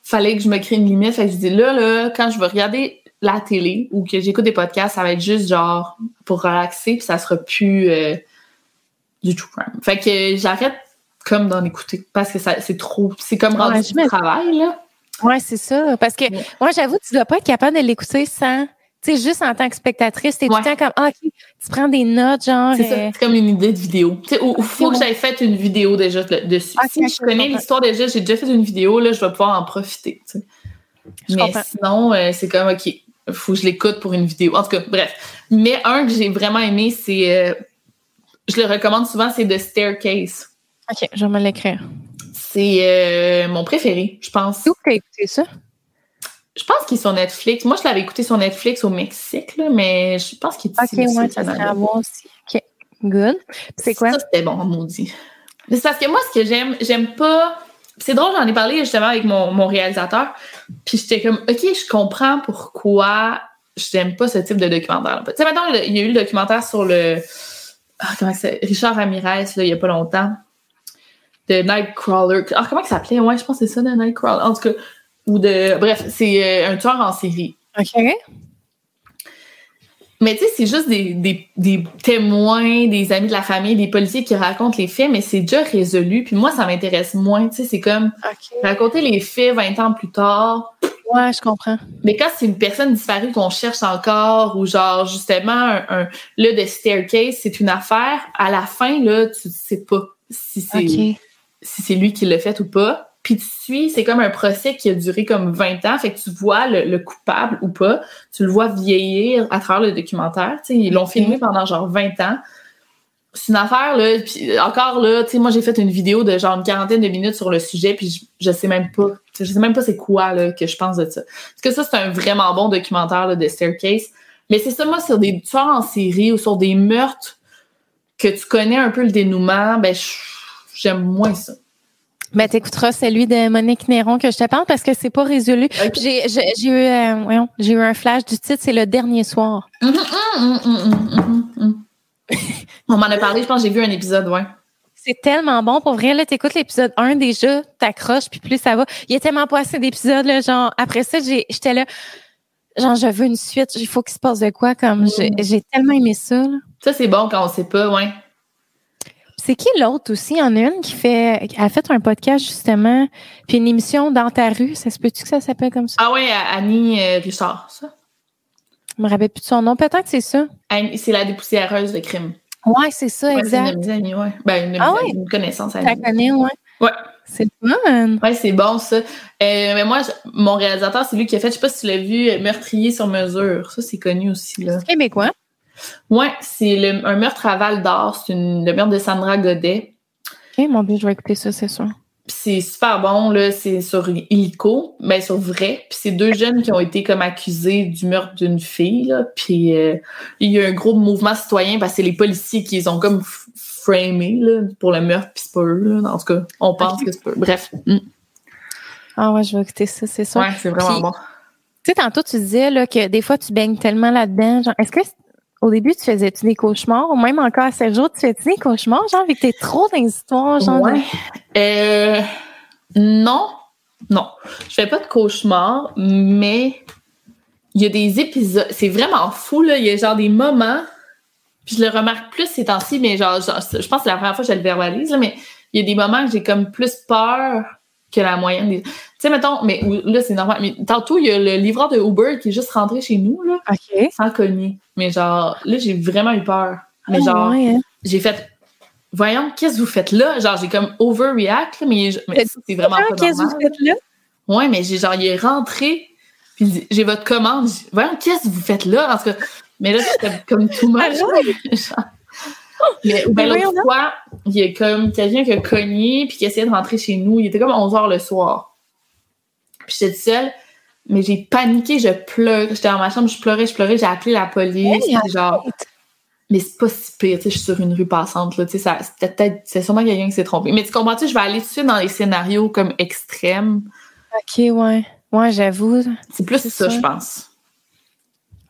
fallait que je me crée une limite. Fait que je dis là, là, quand je vais regarder la télé ou que j'écoute des podcasts, ça va être juste genre pour relaxer, puis ça sera plus euh, du true crime. Fait que j'arrête comme d'en écouter parce que ça c'est trop. C'est comme rendu du travail, là. Ouais, c'est ça. Parce que Ouais. moi, j'avoue, tu dois pas être capable de l'écouter sans. Tu sais, juste en tant que spectatrice, t'es tout le temps comme, ah, OK, tu prends des notes, genre. C'est ça, euh, c'est comme une idée de vidéo. Tu sais, il faut que j'aille fait une vidéo déjà le- dessus. Si je connais l'histoire déjà, j'ai déjà fait une vidéo, là, je vais pouvoir en profiter. tu sais. Je Mais comprends. sinon, euh, c'est comme, OK, faut que je l'écoute pour une vidéo. En tout cas, bref. Mais un que j'ai vraiment aimé, c'est. euh, je le recommande souvent, c'est The Staircase. OK, je vais me l'écrire. C'est mon préféré, je pense. Où t'as écouté ça? Je pense qu'il est sur Netflix. Moi, je l'avais écouté sur Netflix au Mexique, là, mais je pense qu'il est OK, ici, ouais, au ça serait à voir aussi. OK, good. C'est quoi? Ça, c'était bon, maudit. C'est parce que moi, ce que j'aime, j'aime pas. C'est drôle, j'en ai parlé justement avec mon, mon réalisateur. Puis j'étais comme, OK, je comprends pourquoi je n'aime pas ce type de documentaire. Tu sais, maintenant, il y a eu le documentaire sur le. Ah, comment c'est Richard Ramirez, là, il y a pas longtemps. De Nightcrawler. Ah, comment il s'appelait? Ouais, je pense que c'est ça, de Nightcrawler. En tout cas, ou de. Bref, c'est euh, un tueur en série. OK. Mais tu sais, c'est juste des, des, des témoins, des amis de la famille, des policiers qui racontent les faits, mais c'est déjà résolu. Puis moi, ça m'intéresse moins. Tu sais, c'est comme raconter les faits 20 ans plus tard. Ouais, je comprends. Mais quand c'est une personne disparue qu'on cherche encore, ou genre, justement, un, un là, de staircase, c'est une affaire. À la fin, là, tu sais pas si c'est si c'est lui qui l'a fait ou pas. Puis tu suis, c'est comme un procès qui a duré comme 20 ans. Fait que tu vois le, le coupable ou pas. Tu le vois vieillir à travers le documentaire. Tu sais, ils l'ont filmé pendant genre 20 ans. c'est une affaire, là. Puis encore, là, tu sais, moi, j'ai fait une vidéo de genre une quarantaine de minutes sur le sujet, puis je, je sais même pas. Je sais même pas c'est quoi, là, que je pense de ça. Parce que ça, c'est un vraiment bon documentaire, là, de Staircase. Mais c'est ça, moi, sur des tueurs en série ou sur des meurtres que tu connais un peu le dénouement, ben, j'aime moins ça. Ben, t'écouteras celui de Monique Néron que je te parle parce que c'est pas résolu. J'ai, j'ai, eu, euh, j'ai eu un flash du titre, c'est le dernier soir. Hum, hum, hum, On m'en a parlé, je pense que j'ai vu un épisode, ouais. C'est tellement bon. Pour vrai, là, t'écoutes l'épisode 1 déjà, t'accroches, puis plus ça va. Il y a tellement pas assez d'épisodes, là, genre, après ça, j'étais là, genre, je veux une suite, il faut qu'il se passe de quoi, comme, j'ai tellement aimé ça, là. Ça, c'est bon quand on sait pas, ouais. C'est qui l'autre aussi? Il y en a une qui fait, a fait un podcast justement, puis une émission dans ta rue. Ça se peut-tu que ça s'appelle comme ça? Ah oui, Annie euh, Richard, ça. Je me rappelle plus de son nom. Peut-être que c'est ça. C'est la dépoussiéreuse de crime. Ouais, c'est ça, exact. C'est une ouais. Ben, une, ah, ouais? une connaissance. Tu la connais, ouais. Ouais. C'est fun. Ouais, c'est bon, ça. Euh, mais moi, mon réalisateur, c'est lui qui a fait, je sais pas si tu l'as vu, Meurtrier sur mesure. Ça, c'est connu aussi, là. C'est québécois. Ouais, c'est un meurtre à Val d'Or. C'est le meurtre de Sandra Godet. OK, mon Dieu, je vais écouter ça, c'est sûr. C'est super bon, là. C'est sur illico, mais ben, sur vrai. Puis c'est deux jeunes qui ont été comme accusés du meurtre d'une fille, là. Puis euh, il y a un gros mouvement citoyen parce que c'est les policiers qui les ont comme framés, là, pour le meurtre, puis c'est pas eux, là. En tout cas, on pense que c'est pas eux. Bref. Mm. Ah ouais, je vais écouter ça, c'est sûr. Ouais, c'est vraiment bon. Tu sais, tantôt, tu disais là, que des fois, tu baignes tellement là-dedans. Genre, est-ce que au début, tu faisais-tu des cauchemars? Ou même encore à 7 jours, tu fais-tu des cauchemars? Genre, vu que t'es trop dans les histoires, genre. Euh, non. Non. Je fais pas de cauchemars, mais il y a des épisodes. C'est vraiment fou, là. Il y a genre des moments. Puis je le remarque plus ces temps-ci, mais genre, je pense que c'est la première fois que je le verbalise, là, mais il y a des moments que j'ai comme plus peur que la moyenne des. Tu sais, mettons, mais là, c'est normal. Mais tantôt, il y a le livreur de Uber qui est juste rentré chez nous, là. OK. Sans cogner. Mais genre, là, j'ai vraiment eu peur. Mais ah, genre, hein. j'ai fait. Voyons, qu'est-ce que vous faites là? Genre, j'ai comme overreact, mais, mais c'est vraiment pas normal. Qu'est-ce que vous faites là? Ouais, mais j'ai genre, il est rentré, puis j'ai votre commande. Voyons, qu'est-ce que vous faites là? En tout cas, mais là, c'était comme tout mal. Mais ben, l'autre fois, il y a comme quelqu'un qui a cogné puis qui essayait de rentrer chez nous. Il était comme 11 h le soir. Puis j'étais seule, mais j'ai paniqué, je pleurais. J'étais dans ma chambre, je pleurais, je pleurais, j'ai appelé la police. genre, mais c'est pas si pire, tu sais, je suis sur une rue passante, là, tu sais, c'est peut-être, c'est sûrement quelqu'un qui s'est trompé. Mais tu comprends, tu je vais aller tout de suite dans les scénarios comme extrêmes. Ok, ouais. Ouais, j'avoue. C'est plus ça, je pense.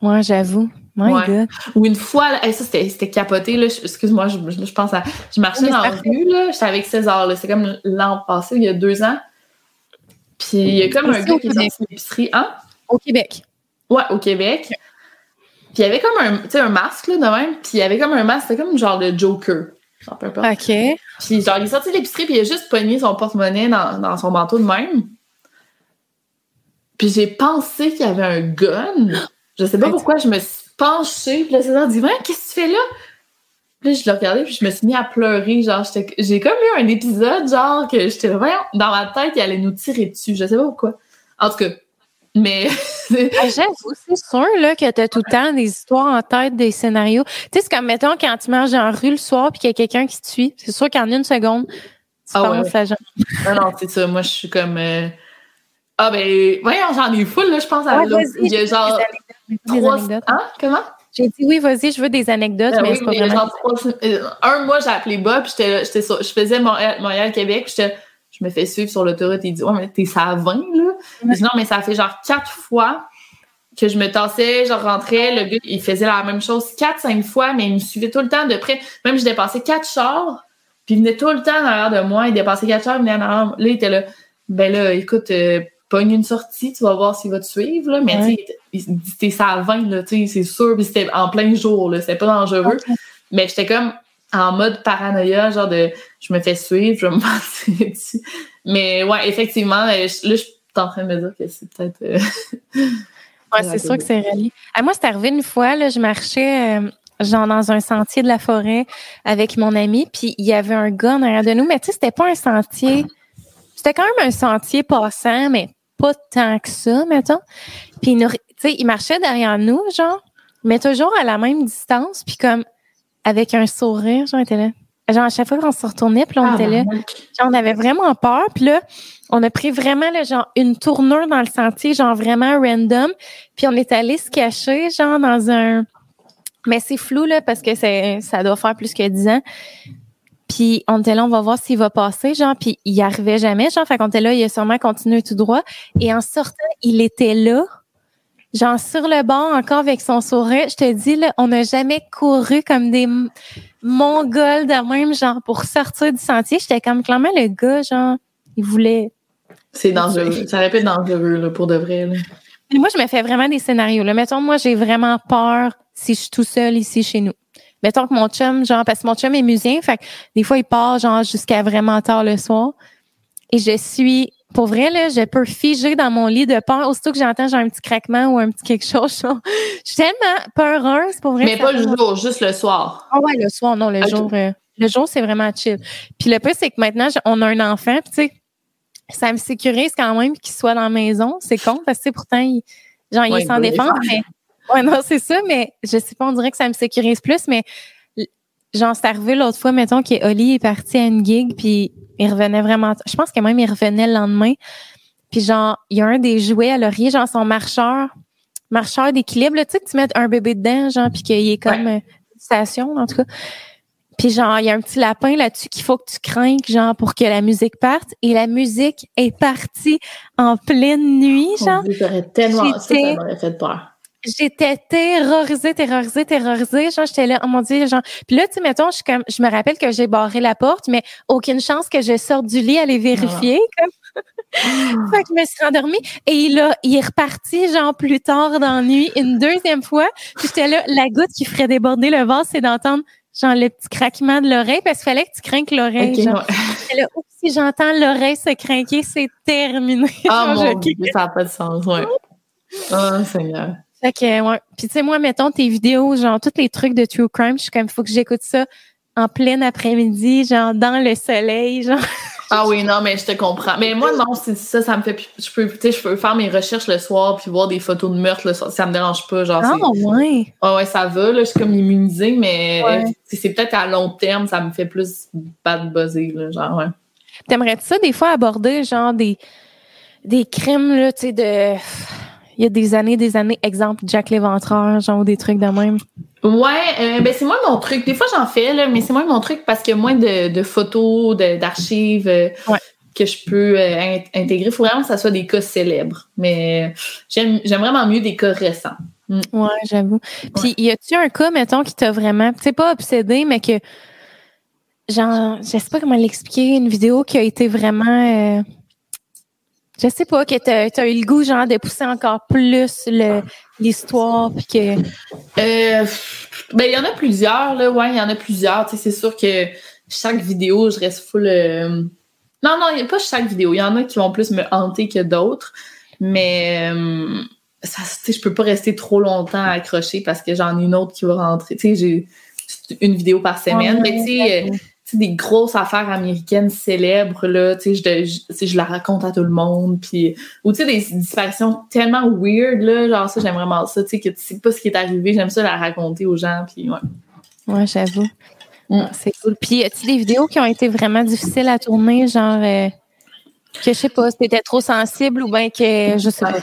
Ouais, j'avoue. My Ou une fois, là, ça c'était capoté, là, excuse-moi, je, je, pense à. Je marchais dans la rue, là, j'étais avec César, là, c'est comme l'an passé, il y a deux ans. Puis il y a comme un gars qui est dans une épicerie, hein? Au Québec. Ouais, au Québec. Puis il y avait comme un, un masque, là, de même. Puis il y avait comme un masque, c'était comme genre de Joker. Genre, peu importe. OK. Puis genre, il est sorti de l'épicerie, puis il a juste pogné son porte-monnaie dans, dans son manteau de même. Puis j'ai pensé qu'il y avait un gun. Je sais pas pourquoi je me suis penché. Puis là, César dit, qu'est-ce que tu fais là? Puis je l'ai regardé, puis je me suis mis à pleurer. Genre, j'ai comme eu un épisode, genre, que j'étais vraiment dans ma tête, il allait nous tirer dessus. Je sais pas pourquoi. En tout cas, mais. Ah, j'avoue, c'est sûr, là, que t'as tout le temps des histoires en tête, des scénarios. Tu sais, c'est comme, mettons, quand tu marches la rue le soir, puis qu'il y a quelqu'un qui te suit. C'est sûr qu'en une seconde, tu ah, penses à genre. Non, non, c'est ça. Moi, je suis comme. Euh, ah, ben, voyons, j'en ai full, là, je pense à ouais, Il y Hein? Comment? J'ai dit oui, vas-y, je veux des anecdotes, ben mais c'est pas vraiment. Euh, un mois, j'ai appelé Bob, puis j'étais, sur, je faisais Montréal-Québec, puis je me fais suivre sur l'autoroute, il dit, ouais, mais t'es ça à 20, là? non, mais ça fait genre quatre fois que je me tassais, je rentrais, le gars, il faisait la même chose quatre, cinq fois, mais il me suivait tout le temps de près. Même, je dépassais quatre chars, puis il venait tout le temps en arrière de moi, il dépassait quatre chars, il venait en arrière. Là, il était là, ben là, écoute, euh, pogne une sortie, tu vas voir s'il va te suivre, là, mais tu sais, t'es ça à 20, là, tu sais, c'est sûr, puis c'était en plein jour, là, c'était pas dangereux. Mais j'étais comme en mode paranoïa, genre de je me fais suivre, je vais me passer dessus. Mais ouais, effectivement, euh, là, je suis en train de me dire que c'est peut-être. Euh, ouais, c'est sûr que c'est relié. À moi, c'est arrivé une fois, là, je marchais. Euh, genre dans un sentier de la forêt avec mon ami, puis il y avait un gars en arrière de nous, mais tu sais, c'était pas un sentier, c'était quand même un sentier passant, mais pas tant que ça, mettons. Puis, tu sais, il marchait derrière nous, genre, mais toujours à la même distance. Puis comme, avec un sourire, genre, était là. Genre, à chaque fois qu'on se retournait, puis on Ah, était là. Genre, on avait vraiment peur. Puis là, on a pris vraiment là, genre une tournure dans le sentier, genre vraiment random. Puis on est allé se cacher, genre dans un. Mais c'est flou là parce que c'est ça doit faire plus que 10 ans. Puis on était là, on va voir s'il va passer, genre. Puis il arrivait jamais, genre. Fait qu'on était là, il a sûrement continué tout droit. Et en sortant, il était là. Genre sur le bord encore avec son sourire. Je te dis là, on n'a jamais couru comme des mongols de même, genre pour sortir du sentier. J'étais comme clairement le gars, genre, il voulait. C'est dangereux. Ça être dangereux, là, pour de vrai, là. Mais moi, je me fais vraiment des scénarios. Là. Mettons, moi, j'ai vraiment peur si je suis tout seul ici chez nous. Mettons que mon chum, genre, parce que mon chum est musicien, fait que des fois, il part, genre, jusqu'à vraiment tard le soir. Et je suis, pour vrai, là, je peux figer dans mon lit de peur. Aussitôt que j'entends, genre, un petit craquement ou un petit quelque chose, genre, je suis tellement peureuse, pour vrai. Mais pas le jour, juste le soir. Ah ouais, le soir, non, le jour. euh, le jour, c'est vraiment chill. Puis le plus, c'est que maintenant, on a un enfant, puis tu sais, ça me sécurise quand même qu'il soit dans la maison. C'est con, parce que pourtant, il, genre, il est sans défense, mais. Ouais, non, c'est ça, mais je sais pas, on dirait que ça me sécurise plus, mais genre, c'est arrivé l'autre fois, mettons, que Oli est parti à une gig, puis il revenait vraiment. Je pense que même il revenait le lendemain. Puis genre, il y a un des jouets à laurier, genre son marcheur, marcheur d'équilibre, tu sais, que tu mets un bébé dedans, genre, puis qu'il est comme euh, une station, en tout cas. Puis genre, il y a un petit lapin là-dessus qu'il faut que tu craignes, genre, pour que la musique parte. Et la musique est partie en pleine nuit, genre. Dieu, j'aurais tellement... Ça, ça m'aurait fait peur. J'étais terrorisée, terrorisée, terrorisée. Genre, j'étais là, oh mon Dieu, genre. Puis là, tu sais, mettons, je suis comme, je me rappelle que j'ai barré la porte, mais aucune chance que je sorte du lit aller vérifier, comme. fait que je me suis rendormie. Et il a, il est reparti, genre, plus tard dans la nuit, une deuxième fois. Puis j'étais là, la goutte qui ferait déborder le vase, c'est d'entendre, genre, le petit craquement de l'oreille, parce qu'il fallait que tu craignes l'oreille, Ok, genre. ouais. J'étais là, si j'entends l'oreille se craquer, c'est terminé. Ah, Genre, mon je- Dieu, ça n'a pas de sens, ouais. Oh, Seigneur. Fait que, ouais. Puis, tu sais, moi, mettons tes vidéos, genre, tous les trucs de True Crime, je suis comme, faut que j'écoute ça en plein après-midi, genre, dans le soleil, genre. Ah oui, non, mais je te comprends. Mais moi, non, c'est ça, ça me fait... Je peux, tu sais, je peux faire mes recherches le soir puis voir des photos de meurtre le soir. Ça me dérange pas, genre, Ah, c'est... ouais. Ah ouais, ça va, là, je suis comme immunisée, mais Ouais. c'est peut-être à long terme, ça me fait plus bad buzzer, là, genre, ouais. T'aimerais-tu ça, des fois, aborder, genre, des, des crimes, là, tu sais, de. Il y a des années, des années, exemple, Jack l'Éventreur, genre, ou des trucs de même. Ouais, euh, ben c'est moi mon truc. Des fois j'en fais là, mais c'est moi mon truc parce qu'il y a moins de, de photos, de- d'archives euh, Ouais. que je peux euh, int- intégrer. Il faut vraiment que ça soit des cas célèbres. Mais j'aime vraiment mieux des cas récents. Ouais, j'avoue. Puis, y a-tu un cas, mettons, qui t'a vraiment, tu sais, pas obsédé, mais que, genre, je sais pas comment l'expliquer, une vidéo qui a été vraiment, je sais pas, que t'as as eu le goût, genre, de pousser encore plus le l'histoire, puis que, Euh, ben il y en a plusieurs là, ouais, il y en a plusieurs. Tu sais, c'est sûr que chaque vidéo, je reste full. euh, Non non, il y a pas chaque vidéo. Il y en a qui vont plus me hanter que d'autres, mais euh, ça, tu sais, je peux pas rester trop longtemps accroché parce que j'en ai une autre qui va rentrer. Tu sais, j'ai une vidéo par semaine, mais tu sais. Des grosses affaires américaines célèbres, là, tu sais, je, la raconte à tout le monde, puis... Ou, tu sais, des disparitions tellement weird, là, genre ça, j'aime vraiment ça, tu sais, que tu sais pas ce qui est arrivé, j'aime ça la raconter aux gens, puis ouais. ouais, j'avoue. Mm. C'est cool. Puis, y a-tu des vidéos qui ont été vraiment difficiles à tourner, genre, euh, que je sais pas, c'était trop sensible ou bien que, je sais pas.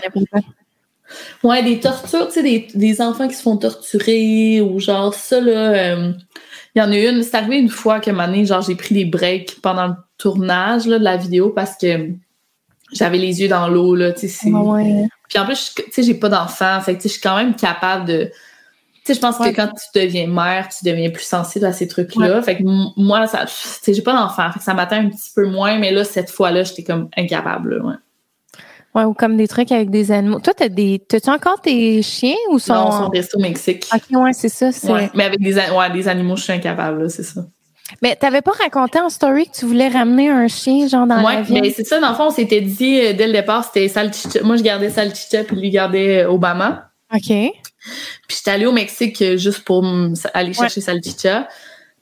Ouais, des tortures, tu sais, des, des enfants qui se font torturer, ou genre ça, là... euh, Il y en a une, c'est arrivé une fois que, année, genre, j'ai pris des breaks pendant le tournage, là, de la vidéo, parce que j'avais les yeux dans l'eau, là, tu sais, ouais. Puis en plus, tu sais, j'ai pas d'enfant. Fait que, tu sais, je suis quand même capable de. Tu sais, je pense Ouais. que quand tu deviens mère, tu deviens plus sensible à ces trucs-là. Fait que moi, ça, tu sais, j'ai pas d'enfant. Fait que ça m'atteint un petit peu moins, mais là, cette fois-là, j'étais comme incapable, là, ouais. Ouais, ou comme des trucs avec des animaux. Toi, t'as des, t'as-tu encore tes chiens ou sont. Non, on reste au Mexique. Ok, ouais, c'est ça. C'est... Ouais. Mais avec des, ouais, des animaux, je suis incapable, là, c'est ça. Mais t'avais pas raconté en story que tu voulais ramener un chien, genre, dans Ouais, l'avion? mais c'est ça, dans le fond, on s'était dit euh, dès le départ, c'était Salchicha. Moi, je gardais Salchicha, puis lui gardait euh, Obama. OK. Puis j'étais allée au Mexique euh, juste pour aller chercher Salchicha.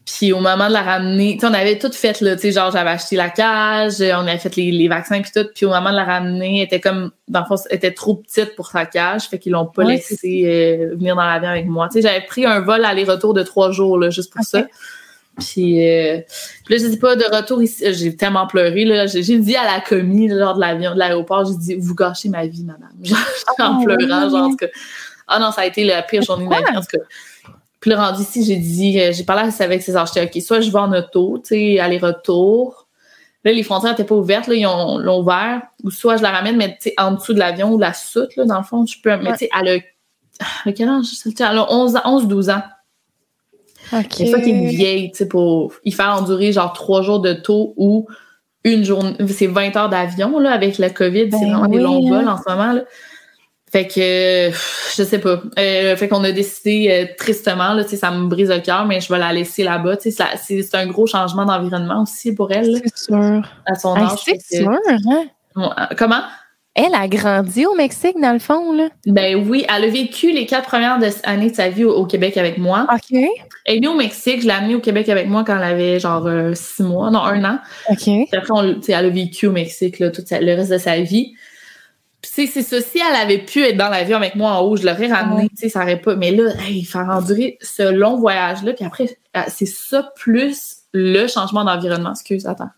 Puis au moment de la ramener, on avait tout fait, là, tu sais, genre j'avais acheté la cage, on avait fait les, les vaccins puis tout. Puis au moment de la ramener, elle était comme, dans le fond, elle était trop petite pour sa cage, fait qu'ils l'ont pas laissé euh, venir dans l'avion avec moi. Tu sais, j'avais pris un vol aller-retour de trois jours, là, juste pour ça. Puis, euh, puis là, je dis pas de retour ici. J'ai tellement pleuré. Là. J'ai, dit à la commis lors de l'avion, de l'aéroport, j'ai dit Vous gâchez ma vie, madame. Genre, en oh, pleurant, genre, en tout cas. Ah non, ça a été la pire journée de ma vie. En tout cas. Puis là, rendu ici, j'ai dit, euh, j'ai parlé avec ses architectes, OK, soit je vais en auto, tu sais, aller-retour. Là, les frontières n'étaient pas ouvertes, là, ils ont, l'ont ouvert. Ou soit je la ramène, mais tu sais, en dessous de l'avion ou la soute, là, dans le fond, je peux. Mais tu sais, elle a. Elle a quel âge? Elle a 11, 11 12 ans. OK. Une fois qu'il est vieille, tu sais, pour y faire endurer genre trois jours de taux ou une journée. C'est 20 heures d'avion, là, avec la COVID. c'est ben vraiment des longs vols en ce moment, là. Fait que je sais pas. Euh, fait qu'on a décidé euh, tristement, là, ça me brise le cœur, mais je vais la laisser là-bas. C'est un gros changement d'environnement aussi pour elle. C'est sûr. À son âge. C'est sûr, hein? Euh, comment? Elle a grandi au Mexique, dans le fond, là. Ben oui, elle a vécu les quatre premières années de sa vie au, Québec avec moi. OK. Elle est venue au Mexique, je l'ai amenée au Québec avec moi quand elle avait genre six mois, non, un an. OK. Puis après, on, elle a vécu au Mexique là, le reste de sa vie c'est ça. Si elle avait pu être dans l'avion avec moi en haut, je l'aurais ramené, tu sais, ça aurait pas. Mais là, il faire endurer ce long voyage-là, puis après, euh, c'est ça plus le changement d'environnement. Excuse, attends.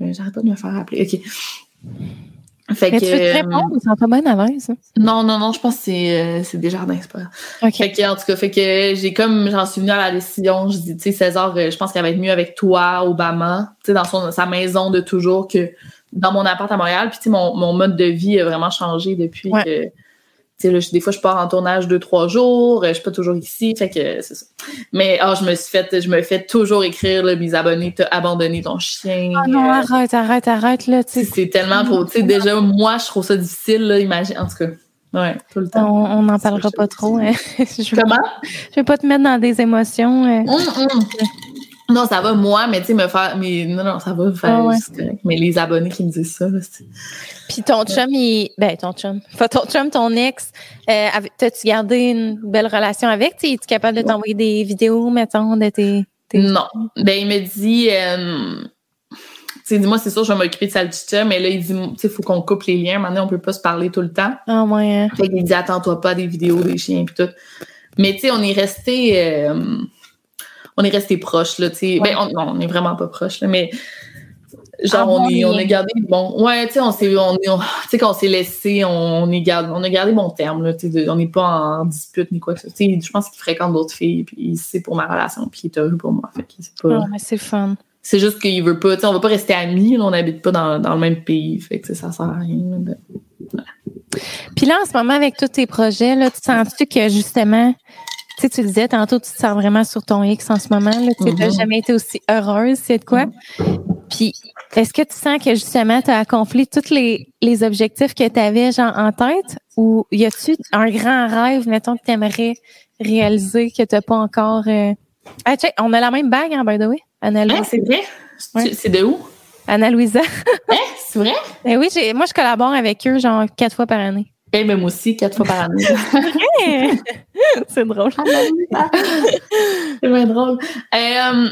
J'arrête pas de me faire rappeler. OK. Fait mais que, tu veux te répondre, ils sont pas bien à l'aise. Hein? Non, non, non, je pense que c'est, euh, c'est Desjardins, c'est pas OK. Fait que, en tout cas, fait que j'ai comme, j'en suis venue à la décision, je dis, tu sais, César, euh, je pense qu'elle va être mieux avec toi, Obama, tu sais, dans son, sa maison de toujours que dans mon appart à Montréal. Puis, tu sais, mon, mon, mode de vie a vraiment changé depuis que. Des fois, je pars en tournage deux, trois jours. Je suis pas toujours ici. Fait que c'est ça. Mais, oh, je me suis fait, je me fais toujours écrire, là, mes abonnés, t'as abandonné ton chien. Ah non, arrête, arrête, arrête, là, tu. C'est tellement pour, tu sais, déjà, moi, je trouve ça difficile, là, imagine, en tout cas. Ouais, tout le temps. On n'en parlera pas trop. Hein. je Comment? je vais pas te mettre dans des émotions. Hein. Hum, hum. Non, ça va moi, mais tu sais, me faire. Mais non, non, ça va faire. Ah mais les abonnés qui me disent ça, Puis ton chum, il. Ben, ton chum. Pas ton chum, ton ex. Euh, T'as-tu gardé une belle relation avec? Es-tu capable de t'envoyer des vidéos, mettons, de tes. Non. Ben, il me dit. Euh, tu sais, dis-moi, c'est sûr, je vais m'occuper de Salchicha, mais là, il dit, tu sais, il faut qu'on coupe les liens. Maintenant, on peut pas se parler tout le temps. Ah, ouais. Hein. Fait qu'il dit, attends-toi pas des vidéos des chiens, puis tout. Mais, tu sais, on est resté. Euh, on est resté proches, là, tu sais. Ben, on, non, on est vraiment pas proches, là, mais genre, on, est, on a gardé bon. Ouais, tu sais, on s'est, on, tu sais, qu'on s'est laissé, on, est on a gardé bon terme, là, tu sais, on n'est pas en dispute ni quoi que ce soit. Tu sais, je pense qu'il fréquente d'autres filles, puis c'est pour ma relation, puis il est heureux pour moi. Fait que c'est pas. Mais c'est fun. C'est juste qu'il veut pas, tu sais, on va pas rester amis, là, on n'habite pas dans, dans, le même pays, fait que ça sert à rien. Puis là, en ce moment, avec tous tes projets, là, tu sens-tu que justement, tu sais, tu disais tantôt, tu te sens vraiment sur ton X en ce moment. Tu n'as mm-hmm. jamais été aussi heureuse, c'est de quoi? Puis, est-ce que tu sens que justement, tu as accompli tous les, les objectifs que tu avais genre, en tête? Ou y a-tu un grand rêve, mettons, que tu aimerais réaliser que tu n'as pas encore. Euh... Ah, check, on a la même bague, hein, by the way. Anna ah, c'est vrai? C'est de où? Anna Louisa. hein? C'est vrai? Ben oui, moi, je collabore avec eux, genre, quatre fois par année. Ben, moi aussi, quatre fois par année. c'est drôle. c'est bien drôle. Euh,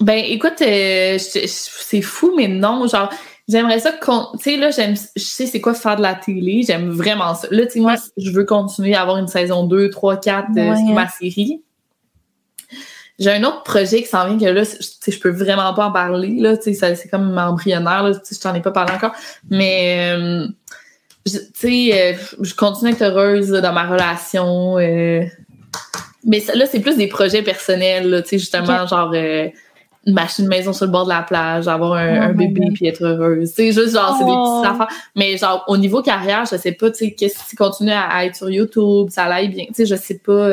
ben, écoute, euh, c'est fou, mais non, genre, j'aimerais ça qu'on, tu sais, là, j'aime, je sais c'est quoi faire de la télé, j'aime vraiment ça. Là, tu sais, moi, je veux continuer à avoir une saison 2, 3, 4 de ma série. J'ai un autre projet qui s'en vient que là, je peux vraiment pas en parler, là, tu sais, c'est comme embryonnaire, là, je t'en ai pas parlé encore, mais... Euh, tu sais, euh, je continue à être heureuse dans ma relation. Euh, mais là, c'est plus des projets personnels, tu sais, justement, genre euh, m'acheter une maison sur le bord de la plage, avoir un, oh bébé puis être heureuse. Tu sais, juste genre, c'est des petites oh. affaires. Mais genre, au niveau carrière, je sais pas, tu sais, qu'est-ce qui continue à, être sur YouTube, ça aille bien. Tu sais, je sais pas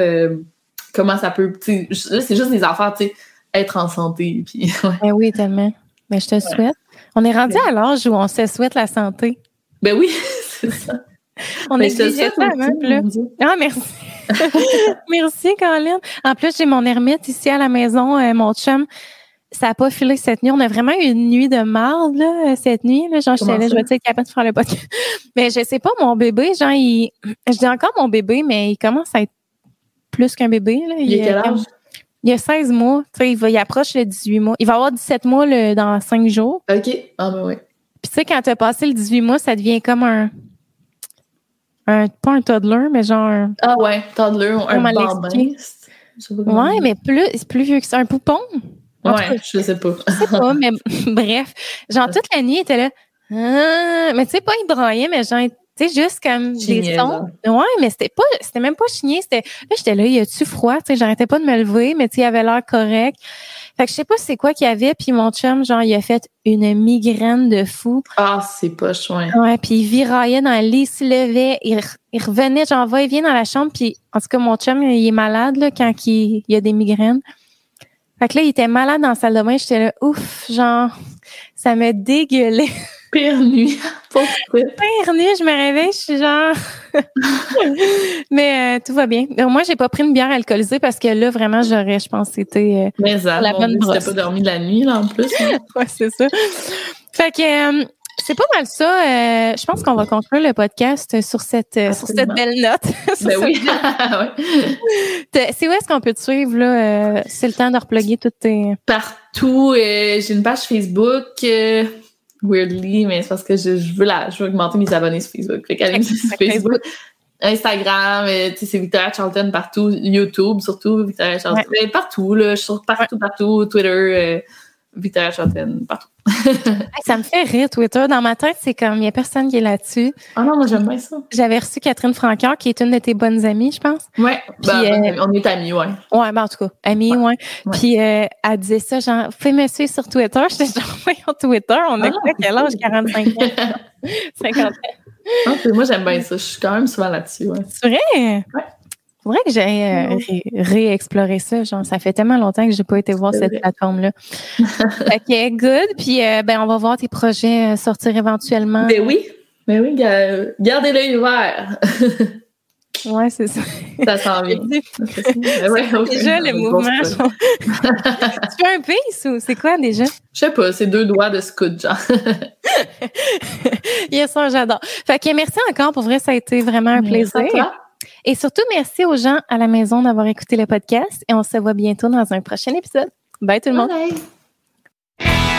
comment ça peut. Tu sais, là, c'est juste des affaires, tu sais, être en santé. Puis, ouais. Ben oui, tellement. Mais je te souhaite. On est rendu à l'âge où on se souhaite la santé. Ben oui, c'est ça. On est ça, ça Ah, merci. merci, Colin. En plus, j'ai mon ermite ici à la maison, euh, mon chum. Ça n'a pas filé cette nuit. On a vraiment eu une nuit de marde, là, cette nuit. Là. Genre, j'étais là, je vais être capable de faire le podcast. Mais je sais pas, mon bébé, genre, il. Je dis encore mon bébé, mais il commence à être plus qu'un bébé. Là. Il, est quel âge? Il a 16 mois. Tu sais, il, va, il approche le 18 mois. Il va avoir 17 mois le, dans 5 jours. OK. Ah, ben oui. Puis tu sais, quand tu as passé le 18 mois, ça devient comme un. Un pas un toddler, mais genre. Ah, ouais. Toddler, un bambin. Ouais, mais plus, c'est plus vieux que ça. Un poupon? En Ouais, cas, je sais pas. Je sais pas, mais bref. Genre, toute la nuit, il était là. Ah, mais tu sais, pas il braillait, mais genre, tu sais, juste comme des sons. Ouais, mais c'était pas, c'était même pas chigné. C'était, là, j'étais là, y a-tu froid? Tu sais, j'arrêtais pas de me lever, mais tu sais, il avait l'air correct. Fait que je sais pas c'est quoi qu'il y avait, puis mon chum, genre, il a fait une migraine de fou. Ah, c'est pas chouin. Ouais, puis il viraillait dans le lit, il se levait, il revenait, genre, va et vient dans la chambre, puis en tout cas, mon chum, il est malade, là, quand il, il a des migraines. Fait que là, il était malade dans la salle de bain, j'étais là, ouf, genre, ça me dégueulait. Pire nuit. Pire nuit, je me réveille, je suis genre... Mais euh, tout va bien. Moi, j'ai pas pris une bière alcoolisée parce que là, vraiment, j'aurais, je pense, été... euh, Mais ça, La bonne brosse. pas dormi de la nuit, là, en plus. hein. Ouais, c'est ça. Fait que euh, c'est pas mal ça. Euh, je pense qu'on va conclure le podcast sur cette euh, sur cette belle note. Ben oui. C'est où est-ce qu'on peut te suivre là euh, C'est le temps de reploguer toutes tes. Partout. euh, j'ai une page Facebook. Weirdly, mais c'est parce que je, je veux la, je veux augmenter mes abonnés sur Facebook. Fait qu'allez sur Facebook. Instagram, euh, tu sais, c'est Victoria Charlton partout, YouTube surtout, Victoria Charlton. Mais partout, là, je suis partout, partout, Twitter, euh, Victoria Charlton, partout. Ça me fait rire Twitter. Dans ma tête, c'est comme il y a personne qui est là-dessus. Ah non, moi j'aime bien ça. J'avais reçu Catherine Francoeur, qui est une de tes bonnes amies, je pense. Ouais, Puis, ben, euh, on est amis, ouais. Ouais, ben en tout cas, amie, ouais. Puis euh, elle disait ça, genre, fais-moi suivre sur Twitter. J'étais genre, voyons Twitter, on a Ah. quoi, quel âge? 45 ans, 50 ans. Ah, moi j'aime bien ça, je suis quand même souvent là-dessus, ouais. C'est vrai? Ouais. Faudrait que j'aille euh, ré- réexplorer ça. Genre, ça fait tellement longtemps que j'ai pas été voir cette plateforme-là. ok, good. Puis, euh, ben, on va voir tes projets euh, sortir éventuellement. Ben oui, ben oui, ga- gardez l'œil ouvert. Ouais, c'est ça. ça s'en vient. Ouais, ok. déjà, le Bon, mouvement. genre. tu fais un piece ou c'est quoi déjà? Je sais pas, c'est deux doigts de scout, genre. Yes, ça, j'adore. Fait que merci encore. Pour vrai, ça a été vraiment un Merci à plaisir. toi. Et surtout, merci aux gens à la maison d'avoir écouté le podcast et on se voit bientôt dans un prochain épisode. Bye tout le monde. Bye.